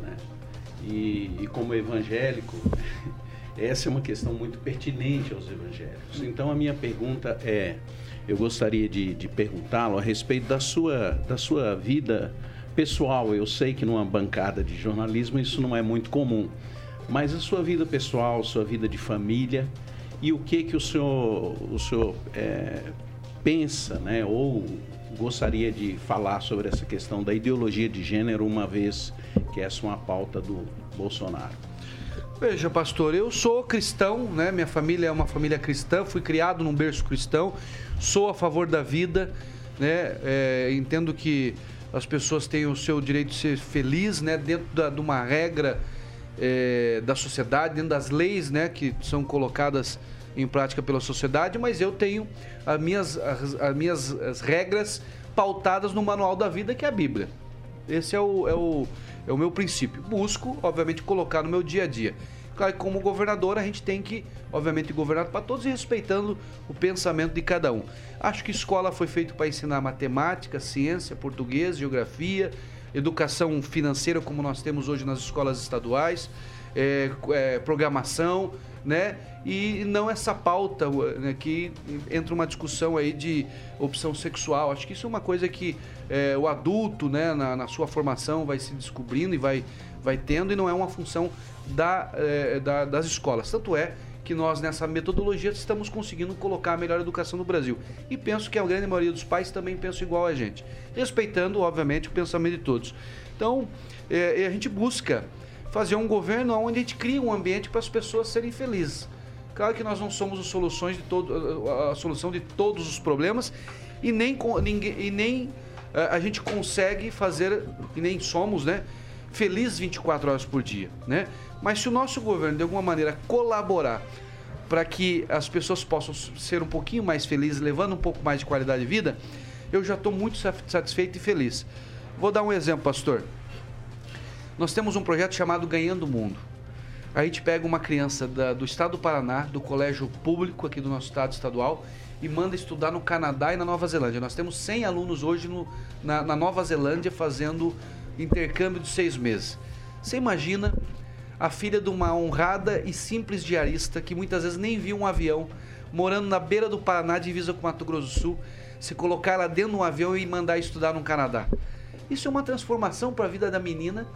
Né? E, e como evangélico, essa é uma questão muito pertinente aos evangélicos. Então a minha pergunta é, eu gostaria de, de perguntá-lo a respeito da sua, da sua vida pessoal. Eu sei que numa bancada de jornalismo isso não é muito comum, mas a sua vida pessoal, sua vida de família e o que que o senhor, o senhor é, pensa, né, ou gostaria de falar sobre essa questão da ideologia de gênero, uma vez que essa é uma pauta do Bolsonaro. Veja, pastor, eu sou cristão, né? Minha família é uma família cristã, fui criado num berço cristão, sou a favor da vida, né? É, entendo que as pessoas têm o seu direito de ser feliz, né? Dentro da- de uma regra é, da sociedade, dentro das leis, né? Que são colocadas em prática pela sociedade, mas eu tenho as minhas, as, as minhas as regras pautadas no manual da vida, que é a Bíblia. Esse é o, é o, é o meu princípio. Busco, obviamente, colocar no meu dia a dia. Claro que como governador a gente tem que, obviamente, governar para todos e respeitando o pensamento de cada um. Acho que escola foi feito para ensinar matemática, ciência, português, geografia, educação financeira, como nós temos hoje nas escolas estaduais, é, é, programação, né? E não essa pauta né, que entra uma discussão aí de opção sexual. Acho que isso é uma coisa que é, o adulto, né, na, na sua formação, vai se descobrindo e vai, vai tendo, e não é uma função da, é, da- das escolas. Tanto é que nós, nessa metodologia, estamos conseguindo colocar a melhor educação no Brasil. E penso que a grande maioria dos pais também pensam igual a gente, respeitando, obviamente, o pensamento de todos. Então, é, a gente busca fazer um governo onde a gente cria um ambiente para as pessoas serem felizes. Claro que nós não somos soluções de todo, a, solução de todos os problemas e nem, ninguém, e nem eh, a gente consegue fazer, e nem somos, né? Feliz 24 horas por dia, né? Mas se o nosso governo, de alguma maneira, colaborar para que as pessoas possam ser um pouquinho mais felizes, levando um pouco mais de qualidade de vida, eu já estou muito sa- satisfeito e feliz. Vou dar um exemplo, pastor. Nós temos um projeto chamado Ganhando o Mundo. A gente pega uma criança da- do estado do Paraná, do colégio público aqui do nosso estado estadual, e manda estudar no Canadá e na Nova Zelândia. Nós temos 100 alunos hoje no- na, na Nova Zelândia fazendo intercâmbio de seis meses. Você imagina a filha de uma honrada e simples diarista que muitas vezes nem viu um avião, morando na beira do Paraná, divisa com Mato Grosso do Sul, se colocar ela dentro de um avião e mandar estudar no Canadá. Isso é uma transformação para a vida da menina,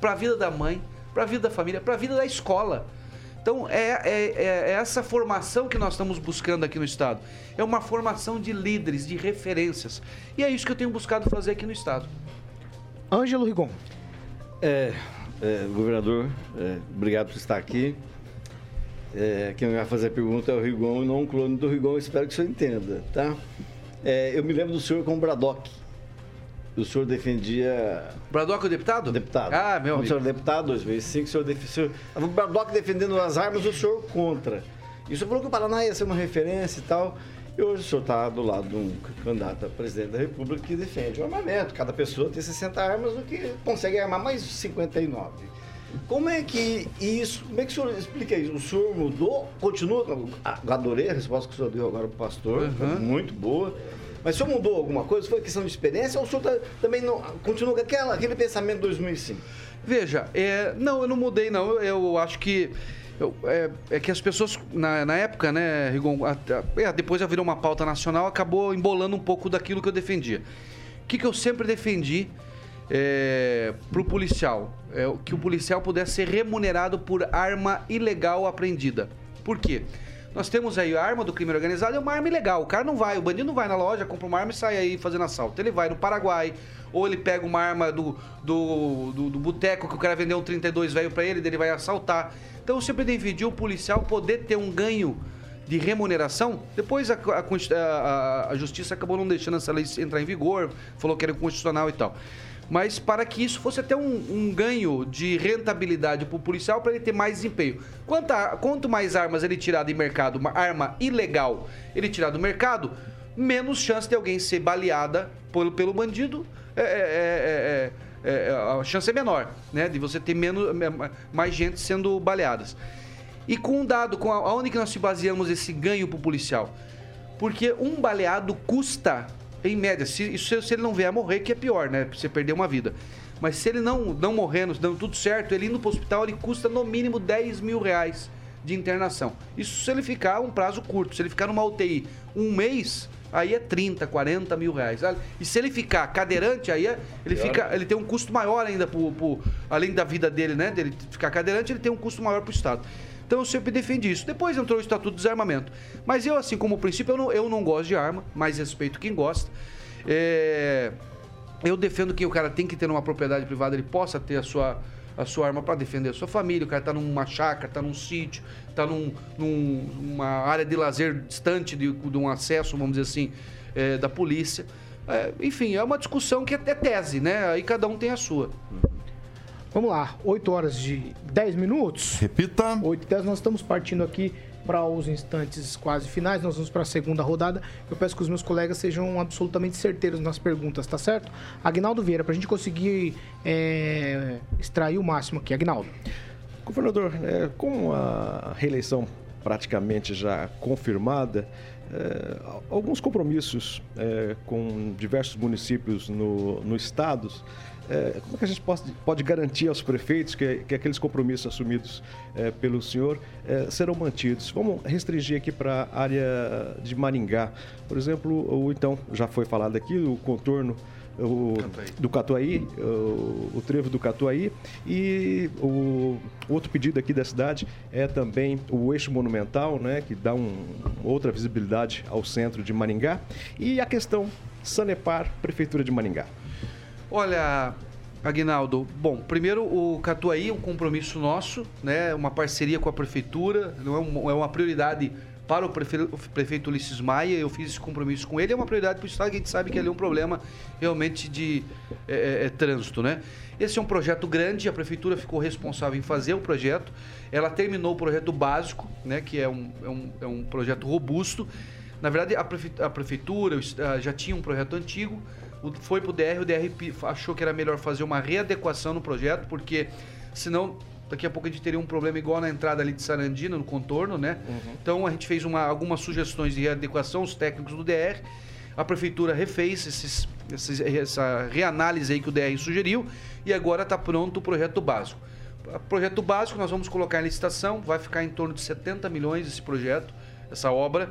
para a vida da mãe, para a vida da família, para a vida da escola. Então é, é- é- é essa formação que nós estamos buscando aqui no Estado. É uma formação de líderes, de referências. E é isso que eu tenho buscado fazer aqui no Estado. Ângelo Rigon. É, é, governador, é, obrigado por estar aqui. É, quem vai fazer a pergunta é o Rigon e não um clone do Rigon, espero que o senhor entenda, tá? É, eu me lembro do senhor como Braddock. O senhor defendia. Braddock, o deputado? Deputado. Ah, meu Quando amigo. o senhor era deputado, 2005, o senhor defendeu. O Braddock defendendo as armas, o senhor contra. E o senhor falou que o Paraná ia ser uma referência e tal. E hoje o senhor está do lado de um candidato a presidente da República que defende o armamento. Cada pessoa tem 60 armas, o que consegue armar mais 59. Como é que isso, como é que o senhor explica isso? O senhor mudou, continua, adorei a resposta que o senhor deu agora para o pastor, uhum. muito boa. Mas o senhor mudou alguma coisa? Foi questão de experiência ou o senhor tá, também não, continua com aquela, aquele pensamento de 2005? Veja, é, não, eu não mudei não, eu, eu acho que eu, é, é, que as pessoas, na, na época, né, Rigon, a, a, é, depois já virou uma pauta nacional, acabou embolando um pouco daquilo que eu defendia. O que, que eu sempre defendi é, para o policial? É, que o policial pudesse ser remunerado por arma ilegal apreendida. Por quê? Nós temos aí a arma do crime organizado, é uma arma ilegal. O cara não vai, o bandido não vai na loja, compra uma arma e sai aí fazendo assalto. Ele vai no Paraguai, ou ele pega uma arma do, do, do, do boteco que o cara vendeu um 32 velho para ele, ele vai assaltar. Então sempre defendi o policial poder ter um ganho de remuneração. Depois a, a, a, justiça acabou não deixando essa lei entrar em vigor, falou que era constitucional e tal. Mas para que isso fosse até um, um ganho de rentabilidade para o policial, para ele ter mais desempenho. Quanto, quanto mais armas ele tirar do mercado, uma arma ilegal ele tirar do mercado, menos chance de alguém ser baleada pelo, pelo bandido. é, é, é, é, é é, a chance é menor, né? De você ter menos, mais gente sendo baleadas. E com um dado, com aonde que nós se baseamos esse ganho para o policial? Porque um baleado custa, em média, se, se ele não vier a morrer, que é pior, né? Você perder uma vida. Mas se ele não, não morrendo, dando tudo certo, ele indo para o hospital, ele custa no mínimo 10 mil reais de internação. Isso se ele ficar um prazo curto. Se ele ficar numa UTI um mês, aí é 30, 40 mil reais. E se ele ficar cadeirante, aí é, ele, fica, ele tem um custo maior ainda, pro, pro, além da vida dele, né? Dele ficar cadeirante, ele tem um custo maior para o Estado. Então eu sempre defendi isso. Depois entrou o Estatuto de Desarmamento. Mas eu, assim como princípio, eu não, eu não gosto de arma, mas respeito quem gosta. É... Eu defendo que o cara tem que ter uma propriedade privada, ele possa ter a sua a sua arma para defender a sua família, o cara está numa chácara, está num sítio, está num, numa área de lazer distante de, de um acesso, vamos dizer assim, é, da polícia. É, enfim, é uma discussão que é, é tese, né? Aí cada um tem a sua. Vamos lá, 8 horas de 10 minutos. Repita. 8 e 10, nós estamos partindo aqui para os instantes quase finais. Nós vamos para a segunda rodada. Eu peço que os meus colegas sejam absolutamente certeiros nas perguntas, tá certo? Agnaldo Vieira, para a gente conseguir é, extrair o máximo aqui. Agnaldo. Governador, é, com a reeleição praticamente já confirmada, é, alguns compromissos é, com diversos municípios no, no estado é, como é que a gente pode, pode garantir aos prefeitos que, que aqueles compromissos assumidos é, pelo senhor é, serão mantidos? Vamos restringir aqui para a área de Maringá. Por exemplo, o, então, já foi falado aqui, o contorno o, do Catuaí, o, o, trevo do Catuaí e o outro pedido aqui da cidade é também o eixo monumental, né, que dá um, outra visibilidade ao centro de Maringá e a questão Sanepar, Prefeitura de Maringá. Olha, Aguinaldo, bom, primeiro o Catuaí é um compromisso nosso, né? Uma parceria com a prefeitura, não é, um, é uma prioridade para o prefeito, o prefeito Ulisses Maia, eu fiz esse compromisso com ele, é uma prioridade para o Estado, que a gente sabe que ali é um problema realmente de é, é, é, trânsito, né? Esse é um projeto grande, a prefeitura ficou responsável em fazer o projeto, ela terminou o projeto básico, né? Que é um, é um, é um projeto robusto. Na verdade, a prefeitura já tinha um projeto antigo, foi pro DR, o DR achou que era melhor fazer uma readequação no projeto, porque senão daqui a pouco a gente teria um problema igual na entrada ali de Sarandina, no contorno, né? Uhum. Então a gente fez uma, algumas sugestões de readequação, os técnicos do DR. A prefeitura refez esses, esses, essa reanálise aí que o DR sugeriu e agora está pronto o projeto básico. O projeto básico nós vamos colocar em licitação, vai ficar em torno de 70 milhões esse projeto, essa obra.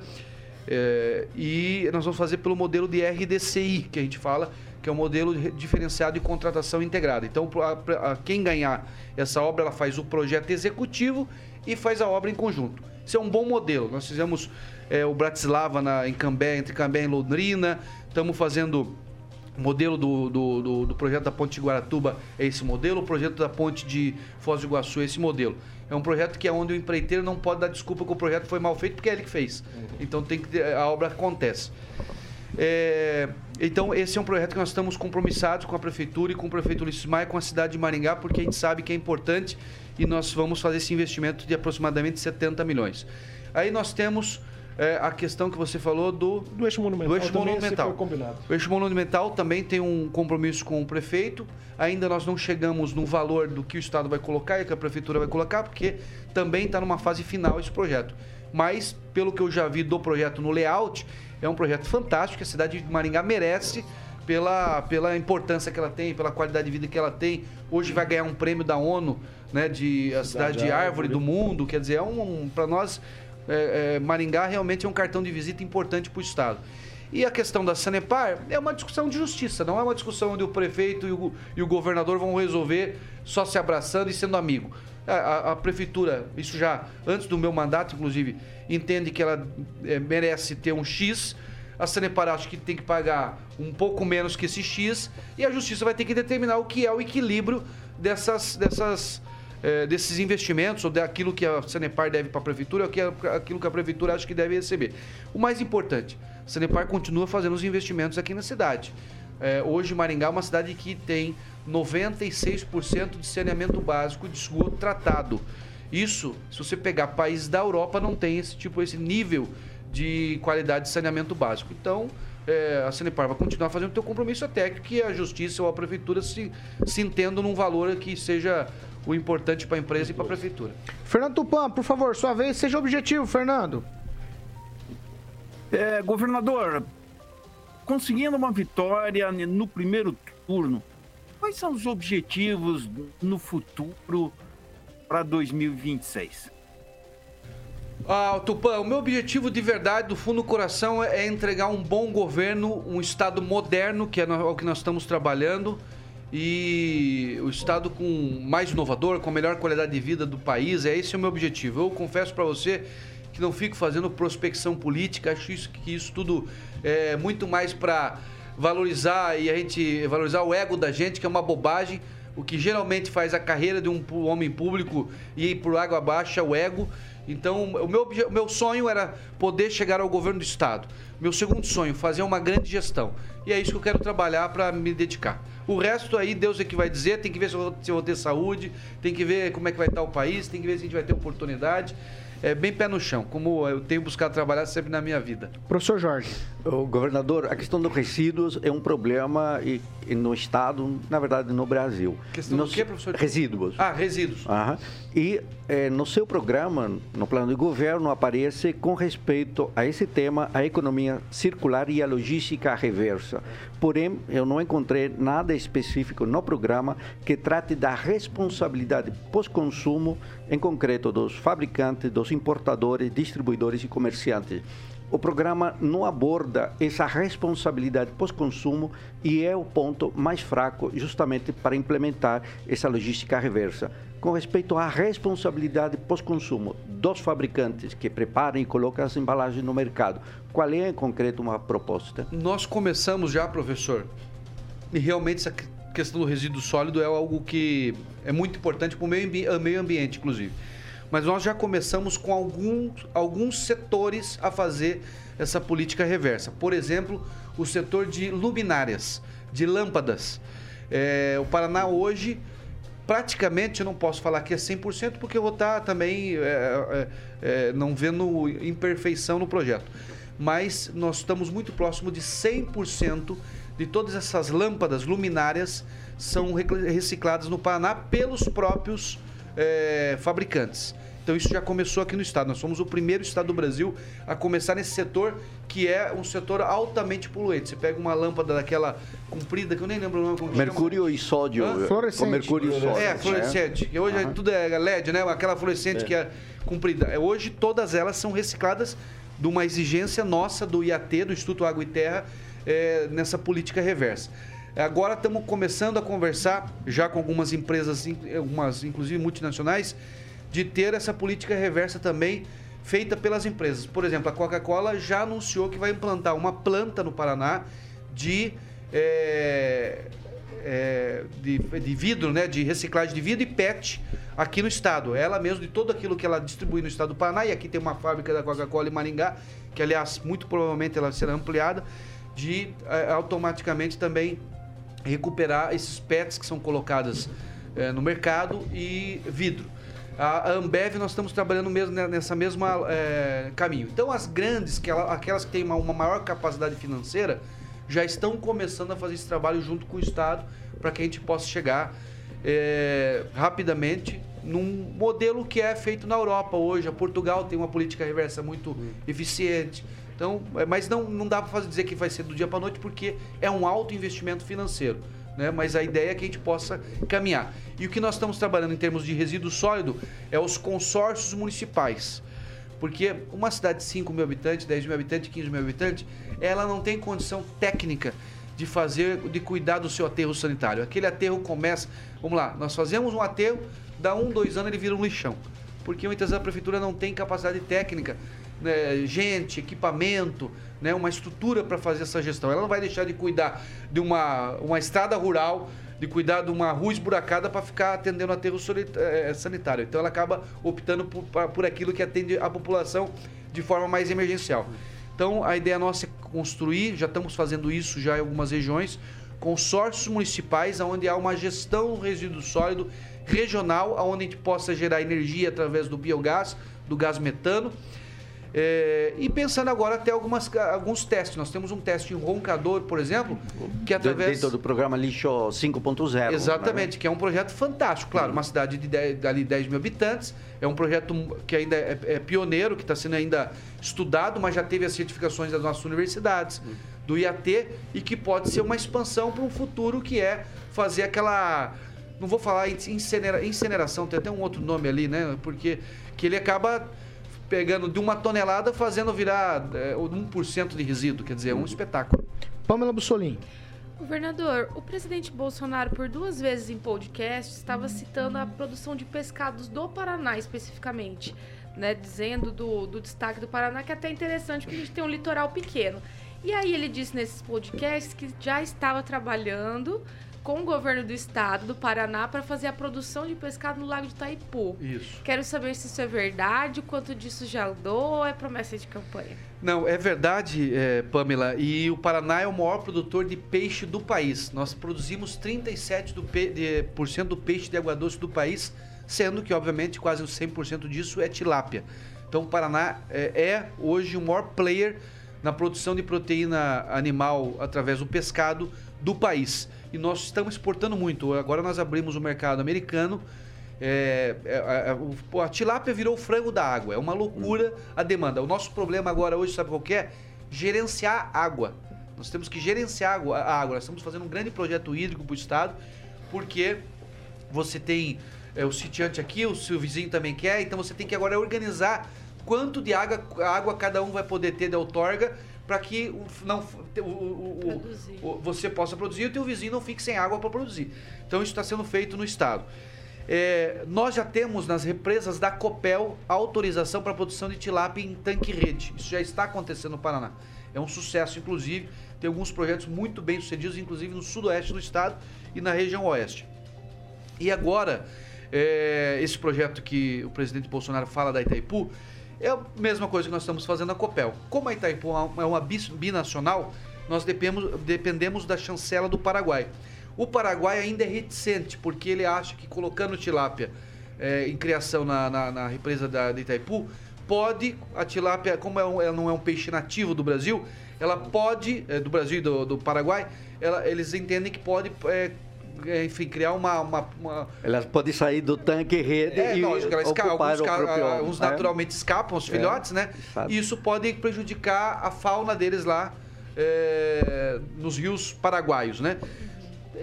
É, e nós vamos fazer pelo modelo de RDCI, que a gente fala, que é o um modelo diferenciado de contratação integrada. Então, a, a, quem ganhar essa obra, ela faz o projeto executivo e faz a obra em conjunto. Isso é um bom modelo. Nós fizemos é, o Bratislava na, em Cambé, entre Cambé e Londrina. Estamos fazendo o modelo do, do, do, do, projeto da Ponte de Guaratuba é esse modelo, o projeto da Ponte de Foz do Iguaçu é esse modelo. É um projeto que é onde o empreiteiro não pode dar desculpa que o projeto foi mal feito, porque é ele que fez. Então tem que a obra acontece. É, então, esse é um projeto que nós estamos compromissados com a Prefeitura e com o Prefeito Ulisses Maia, com a cidade de Maringá, porque a gente sabe que é importante e nós vamos fazer esse investimento de aproximadamente 70 milhões. Aí nós temos é, a questão que você falou do, do eixo monumental. Do eixo monumental. Foi combinado. O eixo monumental também tem um compromisso com o prefeito. Ainda nós não chegamos no valor do que o Estado vai colocar e que a prefeitura vai colocar, porque também está numa fase final esse projeto. Mas, pelo que eu já vi do projeto no layout, é um projeto fantástico que a cidade de Maringá merece pela, pela importância que ela tem, pela qualidade de vida que ela tem. Hoje vai ganhar um prêmio da ONU, né, de a cidade de árvore do mundo. Quer dizer, é um, um para nós é, é, Maringá realmente é um cartão de visita importante para o estado. E a questão da Sanepar é uma discussão de justiça, não é uma discussão onde o prefeito e o, e o governador vão resolver só se abraçando e sendo amigo. A, a, a, prefeitura, isso já antes do meu mandato, inclusive, entende que ela é, merece ter um X. A Sanepar acha que tem que pagar um pouco menos que esse X. E a justiça vai ter que determinar o que é o equilíbrio dessas, dessas, é, desses investimentos ou daquilo que a Sanepar deve para a prefeitura, ou aquilo que a prefeitura acha que deve receber. O mais importante, a Sanepar continua fazendo os investimentos aqui na cidade. É, hoje, Maringá é uma cidade que tem 96% de saneamento básico de esgoto tratado. Isso, se você pegar países da Europa, não tem esse tipo, esse nível de qualidade de saneamento básico. Então, é, a Sanepar vai continuar fazendo o seu compromisso até que a justiça ou a prefeitura se, se entendam num valor que seja o importante para a empresa e para a prefeitura. Fernando Tupan, por favor, sua vez, seja objetivo, Fernando. É, governador, conseguindo uma vitória no primeiro turno, quais são os objetivos no futuro para 2026? Ah, Tupã, o meu objetivo de verdade, do fundo do coração, é entregar um bom governo, um Estado moderno, que é o que nós estamos trabalhando, e o Estado com mais inovador, com a melhor qualidade de vida do país. É esse o meu objetivo. Eu confesso para você que não fico fazendo prospecção política, acho isso, que isso tudo é muito mais para valorizar e a gente valorizar o ego da gente, que é uma bobagem. O que geralmente faz a carreira de um homem público ir por água abaixo é o ego. Então, o meu, o meu sonho era poder chegar ao governo do Estado. Meu segundo sonho, fazer uma grande gestão. E é isso que eu quero trabalhar para me dedicar. O resto aí, Deus é que vai dizer. Tem que ver se eu, vou, se eu vou ter saúde, tem que ver como é que vai estar o país, tem que ver se a gente vai ter oportunidade é, bem pé no chão, como eu tenho buscado trabalhar sempre na minha vida. Professor Jorge. O governador, a questão dos resíduos é um problema e, e no Estado, na verdade, no Brasil. Questão Nos, do quê, professor? Resíduos. Ah, resíduos. Aham. E é, no seu programa, no plano de governo, aparece com respeito a esse tema a economia circular e a logística reversa. Porém, eu não encontrei nada específico no programa que trate da responsabilidade pós-consumo, em concreto dos fabricantes, dos importadores, distribuidores e comerciantes. O programa não aborda essa responsabilidade pós-consumo e é o ponto mais fraco justamente para implementar essa logística reversa. Com respeito à responsabilidade pós-consumo dos fabricantes que preparam e colocam as embalagens no mercado, qual é em concreto uma proposta? Nós começamos já, professor, e realmente essa questão do resíduo sólido é algo que é muito importante para o meio ambiente, inclusive mas nós já começamos com alguns, alguns setores a fazer essa política reversa. Por exemplo, o setor de luminárias, de lâmpadas. É, o Paraná hoje, praticamente, eu não posso falar que é 100%, porque eu vou estar também é, é, é, não vendo imperfeição no projeto. Mas nós estamos muito próximo de 100% de todas essas lâmpadas luminárias são recicladas no Paraná pelos próprios é, fabricantes. Então isso já começou aqui no estado. Nós somos o primeiro estado do Brasil a começar nesse setor que é um setor altamente poluente. Você pega uma lâmpada daquela comprida, que eu nem lembro o nome. Como mercúrio chama. e sódio. Hã? Fluorescente. Mercúrio e sódio. É, fluorescente. E hoje uhum. tudo é LED, né? Aquela fluorescente é. que é comprida. É, hoje todas elas são recicladas de uma exigência nossa do IAT, do Instituto Água e Terra, é, nessa política reversa. Agora estamos começando a conversar já com algumas empresas, algumas inclusive multinacionais, de ter essa política reversa também feita pelas empresas. Por exemplo, a Coca-Cola já anunciou que vai implantar uma planta no Paraná de, é, é, de, de, vidro, né, de reciclagem de vidro e PET aqui no estado. Ela mesmo, de tudo aquilo que ela distribui no estado do Paraná, e aqui tem uma fábrica da Coca-Cola em Maringá, que aliás, muito provavelmente ela será ampliada, de é, automaticamente também recuperar esses PETs que são colocados é, no mercado e vidro. A Ambev, nós estamos trabalhando mesmo nessa mesma é, caminho. Então, as grandes, que ela, aquelas que têm uma, uma maior capacidade financeira, já estão começando a fazer esse trabalho junto com o Estado para que a gente possa chegar é, rapidamente num modelo que é feito na Europa hoje. A Portugal tem uma política reversa muito eficiente. Então, é, mas não, não dá para dizer que vai ser do dia para noite porque é um alto investimento financeiro. Né? Mas a ideia é que a gente possa caminhar. E o que nós estamos trabalhando em termos de resíduo sólido é os consórcios municipais. Porque uma cidade de 5 mil habitantes, 10 mil habitantes, 15 mil habitantes, ela não tem condição técnica de fazer, de cuidar do seu aterro sanitário. Aquele aterro começa, vamos lá, nós fazemos um aterro, dá um, dois anos ele vira um lixão. Porque muitas vezes a prefeitura não tem capacidade técnica, né, gente, equipamento, né, uma estrutura para fazer essa gestão. Ela não vai deixar de cuidar de uma, uma estrada rural, de cuidar de uma rua esburacada para ficar atendendo aterro é, sanitário. Então ela acaba optando por, por aquilo que atende a população de forma mais emergencial. Então a ideia nossa é construir, já estamos fazendo isso já em algumas regiões, consórcios municipais onde há uma gestão do resíduo sólido regional, onde a gente possa gerar energia através do biogás, do gás metano é, e pensando agora até algumas, alguns testes. Nós temos um teste em roncador, por exemplo, que através... Dentro do programa Lixo 5.0. Exatamente, né? que é um projeto fantástico. Claro, uma cidade de 10, ali 10 mil habitantes. É um projeto que ainda é, é pioneiro, que está sendo ainda estudado, mas já teve as certificações das nossas universidades, do IAT, e que pode ser uma expansão para um futuro que é fazer aquela... Não vou falar incinera, incineração, tem até um outro nome ali, né? Porque que ele acaba pegando de uma tonelada, fazendo virar é, 1% de resíduo. Quer dizer, é um espetáculo. Pamela Bussolini. Governador, o presidente Bolsonaro, por duas vezes em podcast, estava citando a produção de pescados do Paraná especificamente, né? Dizendo do, do destaque do Paraná, que é até interessante, porque a gente tem um litoral pequeno. E aí ele disse nesses podcasts que já estava trabalhando com o governo do estado do Paraná para fazer a produção de pescado no Lago de Itaipu. Isso. Quero saber se isso é verdade, quanto disso já andou ou é promessa de campanha. Não, é verdade, é, Pamela. E o Paraná é o maior produtor de peixe do país. Nós produzimos 37% do, pe de, por cento do peixe de água doce do país, sendo que, obviamente, quase 100% disso é tilápia. Então, o Paraná é, é hoje o maior player na produção de proteína animal através do pescado do país e nós estamos exportando muito. Agora nós abrimos o mercado americano. É, é, é, a tilápia virou o frango da água. É uma loucura a demanda. O nosso problema agora hoje, sabe qual é? Gerenciar água. Nós temos que gerenciar água, a água. Nós estamos fazendo um grande projeto hídrico para o Estado, porque você tem é, o sitiante aqui, o seu vizinho também quer, então você tem que agora organizar quanto de água, água cada um vai poder ter de outorga para que não, o, o, o, você possa produzir e o teu vizinho não fique sem água para produzir. Então isso está sendo feito no estado. É, nós já temos nas represas da Copel autorização para produção de tilápia em tanque-rede. Isso já está acontecendo no Paraná. É um sucesso, inclusive. Tem alguns projetos muito bem sucedidos, inclusive no sudoeste do estado e na região oeste. E agora, é, esse projeto que o presidente Bolsonaro fala da Itaipu, é a mesma coisa que nós estamos fazendo na Copel. Como a Itaipu é uma binacional, nós dependemos, dependemos da chancela do Paraguai. O Paraguai ainda é reticente, porque ele acha que colocando tilápia é, em criação na, na, na represa da, de Itaipu, pode, a tilápia, como ela é não é um peixe nativo do Brasil, ela pode, é, do Brasil e do, do Paraguai, ela, eles entendem que pode é, é, enfim, criar uma, uma, uma... Elas podem sair do tanque rede é, e lógico, elas escapam, alguns, uns né? naturalmente é. escapam, os filhotes, né? Sabe. E isso pode prejudicar a fauna deles lá é, nos rios paraguaios, né?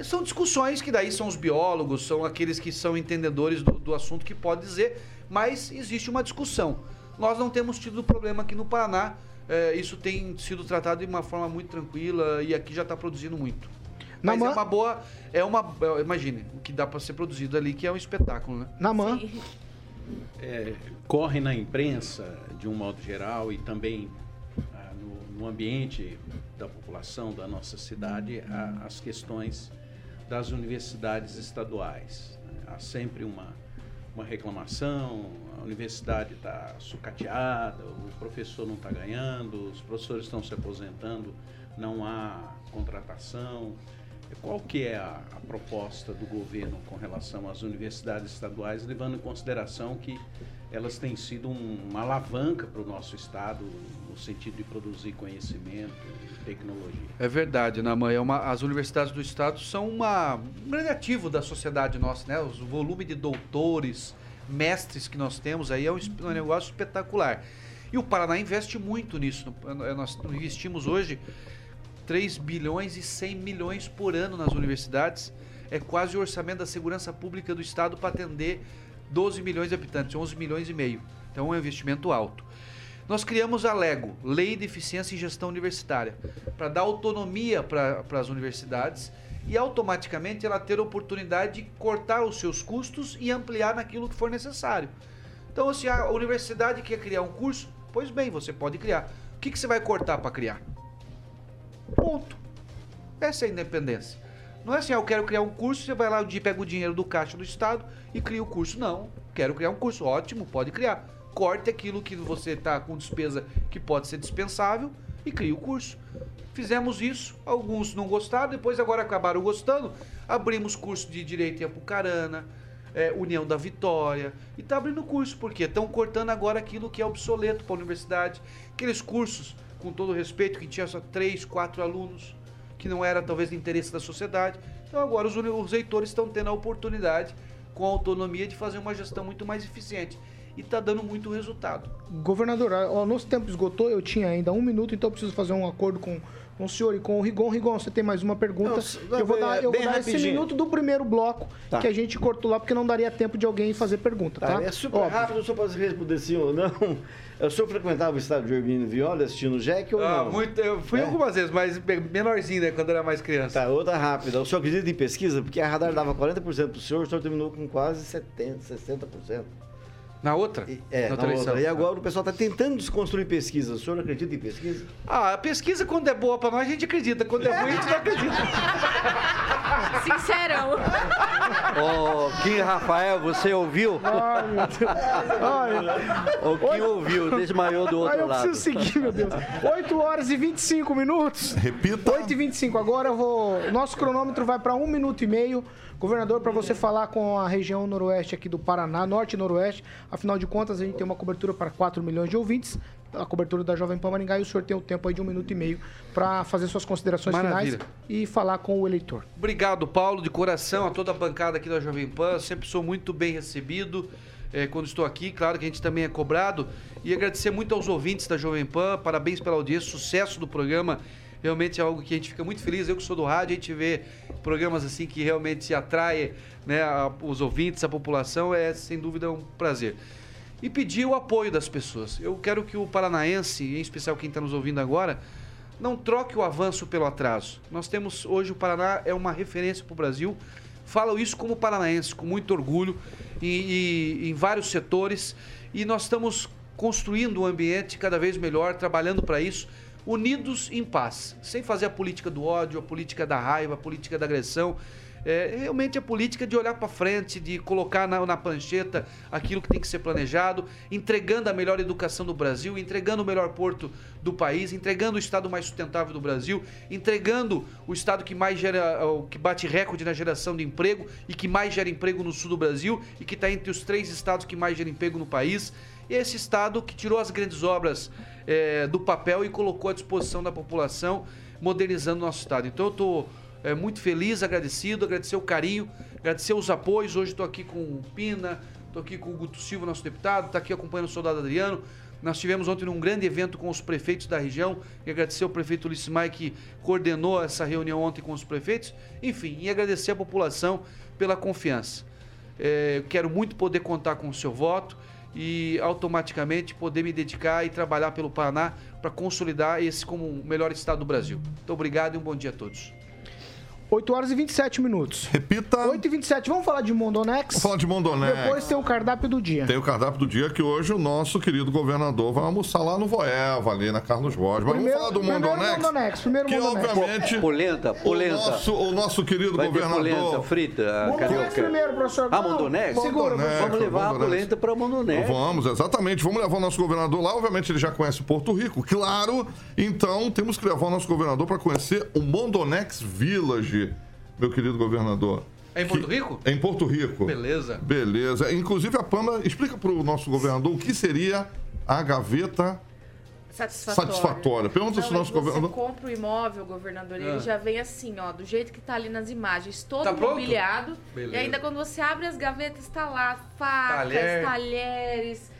São discussões que daí são os biólogos, são aqueles que são entendedores do, do assunto que pode dizer, mas existe uma discussão. Nós não temos tido problema aqui no Paraná, é, isso tem sido tratado de uma forma muito tranquila e aqui já está produzindo muito. Mas é uma boa. É uma. É, imagine, o que dá para ser produzido ali, que é um espetáculo, né? Na mão. É, corre na imprensa, de um modo geral, e também ah, no, no, ambiente da população da nossa cidade, ah, as questões das universidades estaduais. Há sempre uma, uma reclamação, a universidade está sucateada, o professor não está ganhando, os professores estão se aposentando, não há contratação. qual que é a, a proposta do governo com relação às universidades estaduais, levando em consideração que elas têm sido um- uma alavanca para o nosso estado no sentido de produzir conhecimento e tecnologia. É verdade, Naman. É uma, as universidades do estado são uma, um grande ativo da sociedade nossa, né? O volume de doutores, mestres que nós temos aí é um, um negócio espetacular. E o Paraná investe muito nisso. No- Nós investimos hoje 3 bilhões e 100 milhões por ano nas universidades. É quase o orçamento da segurança pública do estado para atender 12 milhões de habitantes, 11 milhões e meio. Então é um investimento alto. Nós criamos a LEGO, Lei de Eficiência em Gestão Universitária, para dar autonomia para as universidades e automaticamente ela ter a oportunidade de cortar os seus custos e ampliar naquilo que for necessário. Então, se a universidade quer criar um curso, pois bem, você pode criar. O que, que você vai cortar para criar? Ponto. Essa é a independência. Não é assim, ah, eu quero criar um curso, você vai lá, pega o dinheiro do caixa do Estado e cria o curso. Não. Quero criar um curso. Ótimo, pode criar. Corte aquilo que você está com despesa que pode ser dispensável e cria o curso. Fizemos isso, alguns não gostaram, depois agora acabaram gostando. Abrimos curso de Direito em Apucarana, é, União da Vitória, e está abrindo curso, porque estão cortando agora aquilo que é obsoleto para a universidade. Aqueles cursos, com todo respeito, que tinha só três, quatro alunos, que não era talvez de interesse da sociedade. Então agora os, os reitores estão tendo a oportunidade, com autonomia, de fazer uma gestão muito mais eficiente. E está dando muito resultado. Governador, o nosso tempo esgotou, eu tinha ainda um minuto, então eu preciso fazer um acordo com, com o senhor e com o Rigon. Rigon, você tem mais uma pergunta. Não, eu vou dar, eu bem vou dar esse minuto do primeiro bloco Tá. que a gente cortou lá, porque não daria tempo de alguém fazer pergunta, tá? Tá, é super Óbvio. rápido, só pode responder sim ou não. O senhor frequentava o estádio de Urbino Viola assistindo o Jack ou Ah, não? muito, eu fui É? algumas vezes, mas menorzinho, né? Quando era mais criança. Tá, outra rápida. O senhor acredita em pesquisa? Porque a Radar dava 40% pro senhor, o senhor terminou com quase 70%, 60%. Na outra? É, Na na, outra eleição. outra. E agora o pessoal está tentando desconstruir pesquisa. O senhor acredita em pesquisa? Ah, a pesquisa, quando é boa pra nós, a gente acredita. Quando é ruim, a gente não acredita. Sincerão. Ô, Kim Rafael, você ouviu? Ai, meu Deus. O Kim ouviu, desmaiou do outro Aí eu lado. preciso seguir, meu Deus. 8 horas e 25 minutos. Repita. 8 e 25. Agora eu vou. Nosso cronômetro vai para um minuto e meio. Governador, para você falar com a região noroeste aqui do Paraná, norte e noroeste. Afinal de contas, a gente tem uma cobertura para 4 milhões de ouvintes. A cobertura da Jovem Pan Maringá e o senhor tem o tempo aí de um minuto e meio para fazer suas considerações Maravilha. finais e falar com o eleitor. Obrigado, Paulo, de coração, a toda a bancada aqui da Jovem Pan. Sempre sou muito bem recebido eh, quando estou aqui. Claro que a gente também é cobrado. E agradecer muito aos ouvintes da Jovem Pan. Parabéns pela audiência, sucesso do programa. Realmente é algo que a gente fica muito feliz. Eu que sou do rádio, a gente vê programas assim que realmente atraem né, a- os ouvintes, a população. É sem dúvida um prazer. E pedir o apoio das pessoas. Eu quero que o paranaense, em especial quem está nos ouvindo agora, não troque o avanço pelo atraso. Nós temos hoje o Paraná é uma referência para o Brasil. Falo isso como paranaense, com muito orgulho, e, e- em vários setores. E nós estamos construindo um ambiente cada vez melhor, trabalhando para isso, unidos em paz, sem fazer a política do ódio, a política da raiva, a política da agressão. É, realmente a política de olhar para frente, de colocar na, na prancheta aquilo que tem que ser planejado, entregando a melhor educação do Brasil, entregando o melhor porto do país, entregando o estado mais sustentável do Brasil, entregando o estado que mais gera, que bate recorde na geração de emprego e que mais gera emprego no sul do Brasil e que está entre os três estados que mais gera emprego no país. E esse estado que tirou as grandes obras é, do papel e colocou à disposição da população, modernizando o nosso estado. Então eu estou é, muito feliz, agradecido, agradecer o carinho, agradecer os apoios. Hoje estou aqui com o Pina, estou aqui com o Guto Silva, nosso deputado, está aqui acompanhando o soldado Adriano. Nós tivemos ontem um grande evento com os prefeitos da região e agradecer ao prefeito Ulissimai que coordenou essa reunião ontem com os prefeitos. Enfim, e agradecer a população pela confiança. É, quero muito poder contar com o seu voto e automaticamente poder me dedicar e trabalhar pelo Paraná para consolidar esse como o melhor estado do Brasil. Muito obrigado e um bom dia a todos. 8 horas e 27 minutos. Repita. 8 e 27. Vamos falar de Mondonex? Vamos falar de Mondonex. Depois tem o cardápio do dia. Tem o cardápio do dia que hoje o nosso querido governador vai almoçar lá no Voeva, ali na Carlos Borges. Mas Primeiro- vamos falar do primeiro Mondonex. Mondonex, primeiro que Mondonex. obviamente Polenta, polenta. O nosso, o nosso querido Vai governador. polenta frita, a Mondonex carioca. primeiro, professor. Ah, Mondonex? Segura, Mondonex, Vamos levar a Mondonex. polenta para Mondonex. Vamos, exatamente. Vamos levar o nosso governador lá. Obviamente ele já conhece Porto Rico, claro. Então temos que levar o nosso governador para conhecer o Mondonex Village. Meu querido governador. É em Porto Rico? É em Porto Rico. Beleza. Beleza. Inclusive, a Pamela, explica para o nosso governador o que seria a gaveta Satisfatória. satisfatória. Pergunta Não, se o nosso você governador. compra o imóvel, governador, e Ah. ele já vem assim, ó, do jeito que tá ali nas imagens, todo Tá mobiliado. Beleza. E ainda quando você abre as gavetas, tá lá facas, Talher. talheres.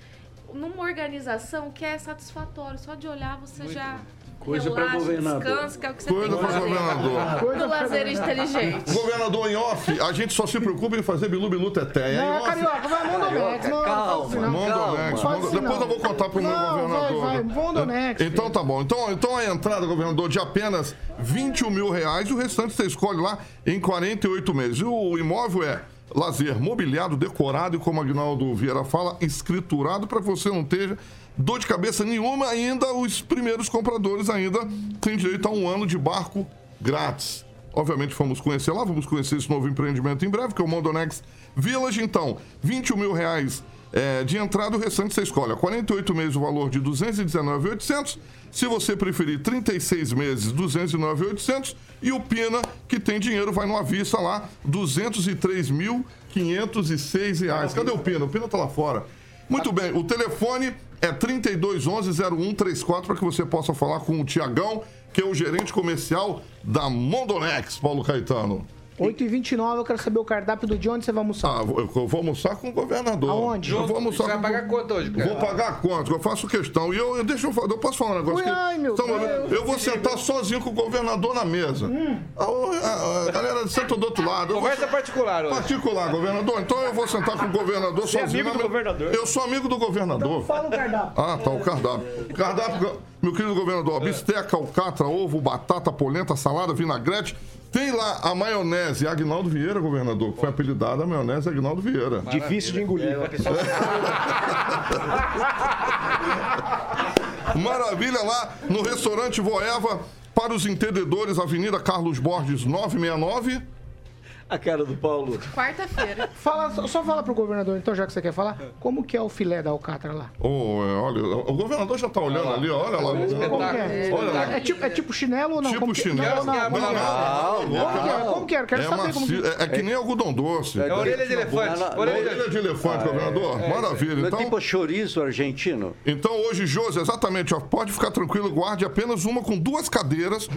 Numa organização que é satisfatório, só de olhar você já Coisa relaxa, governador. descansa, que é o que você Coisa tem que pra fazer. governador. Do lazer inteligente. Governador em off, a gente só se preocupa em fazer bilu bilu teté. Não, off- carioca, vai, Mondonex. Não, Calma, não, não, Mondonex. Faz Mondo- assim, Depois não. eu vou contar pro meu Não, governador. Vai, vai, Mondonex. Então tá bom. Então, então a entrada, governador, de apenas 21 mil reais, o restante você escolhe lá em 48 meses. E o imóvel é lazer mobiliado, decorado e, como o Agnaldo Vieira fala, escriturado para que você não esteja dor de cabeça nenhuma. Ainda os primeiros compradores ainda têm direito a um ano de barco grátis. Obviamente fomos conhecer lá, vamos conhecer esse novo empreendimento em breve, que é o Mondonex Village. Então, 21 mil reais é, de entrada, o restante você escolhe. 48 meses o valor de 219,800. Se você preferir 36 meses, 209,800. E o Pina, que tem dinheiro, vai numa vista lá, 203.506 reais. Cadê o Pina? O Pina tá lá fora. Muito bem, o telefone é 3211-0134 para que você possa falar com o Tiagão, que é o gerente comercial da Mondonex, Paulo Caetano. 8h29, eu quero saber o cardápio do John, onde você vai almoçar? Ah, eu vou almoçar com o governador. Aonde? Eu vou almoçar Você vai com... pagar quanto hoje, cara? Vou pagar quanto? Eu faço questão. E eu, eu- deixa eu eu posso falar um negócio Ui, aqui? ai, meu um Deus. eu vou sentar sozinho com o governador na mesa. A, a- a galera senta do outro lado. Eu vou- Conversa particular hoje. Particular, governador. Então eu vou sentar com o governador Você é sozinho. amigo na do governador. Eu sou amigo do governador. Fala o cardápio. Ah, tá, o cardápio. Cardápio, meu querido governador, bisteca, alcatra, ovo, batata, polenta, salada, vinagrete. Tem lá a maionese Agnaldo Vieira, governador, que foi apelidada a maionese Agnaldo Vieira. Difícil de engolir. Maravilha lá no restaurante Voeva para os entendedores, Avenida Carlos Borges 969. A cara do Paulo. Quarta-feira. Fala, só- só fala pro governador, então, já que você quer falar, como que é o filé da alcatra lá? Oh, é, olha, o governador já tá olhando ali, olha lá. Como que é? Olha lá. É tipo, é tipo chinelo ou não? Tipo Como que- chinelo. Não, não, é? Como que é? Como que é? Quero É, saber como que macio, é, é que nem algodão doce. É orelha de elefante. Orelha Orelha de elefante, governador. Maravilha. Então, tipo chorizo argentino. então hoje, Josi, exatamente, ó, pode ficar tranquilo, guarde apenas uma com duas cadeiras.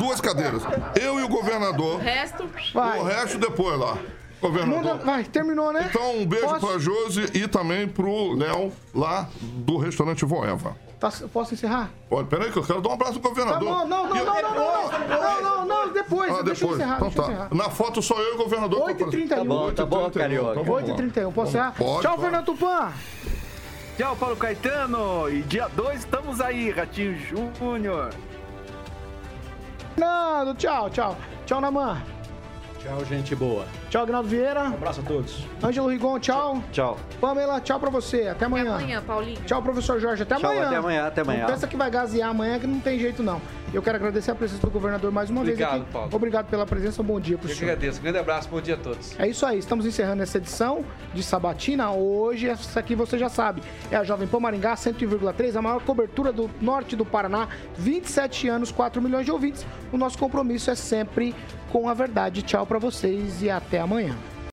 Duas cadeiras. Eu e o O governador. resto, Vai. O resto depois lá. Governador. Manda- vai, terminou, né? Então, um beijo Posso? pra Josi e também pro Léo, lá do restaurante Voeva. Tá- posso encerrar? Pode, peraí que eu quero dar um abraço pro Tá governador. bom, não, não, eu- não, não, não, não, não, não, depois, Ah, deixa eu depois. encerrar, então deixa eu tá. encerrar. Na foto só eu e o governador. 8h31. Tá bom, tá bom, carioca. Vamos lá. 8h31, posso encerrar? Pode, Tchau. Fernando Tupan. Tchau, Paulo Caetano. E dia 2 estamos aí, Ratinho Júnior. Fernando, tchau, tchau. Tchau, Naman. Tchau, gente boa. Tchau, Agnaldo Vieira. Um abraço a todos. Ângelo Rigon, tchau. Tchau. Pamela, tchau pra você. Até amanhã. amanhã, Paulinho. Tchau, professor Jorge. Até Tchau, amanhã. até amanhã, até amanhã. Não pensa que vai gasear amanhã, que não tem jeito, não. Eu quero agradecer a presença do governador mais uma vez Obrigado, aqui. Paulo. Obrigado pela presença. Um bom dia pro Eu que senhor. agradeço. Grande abraço, bom dia a todos. É isso aí, estamos encerrando essa edição de Sabatina. Hoje, essa aqui você já sabe, é a Jovem Pan Maringá 101,3, a maior cobertura do norte do Paraná, 27 anos, 4 milhões de ouvintes. O nosso compromisso é sempre com a verdade. Tchau pra vocês e até amanhã.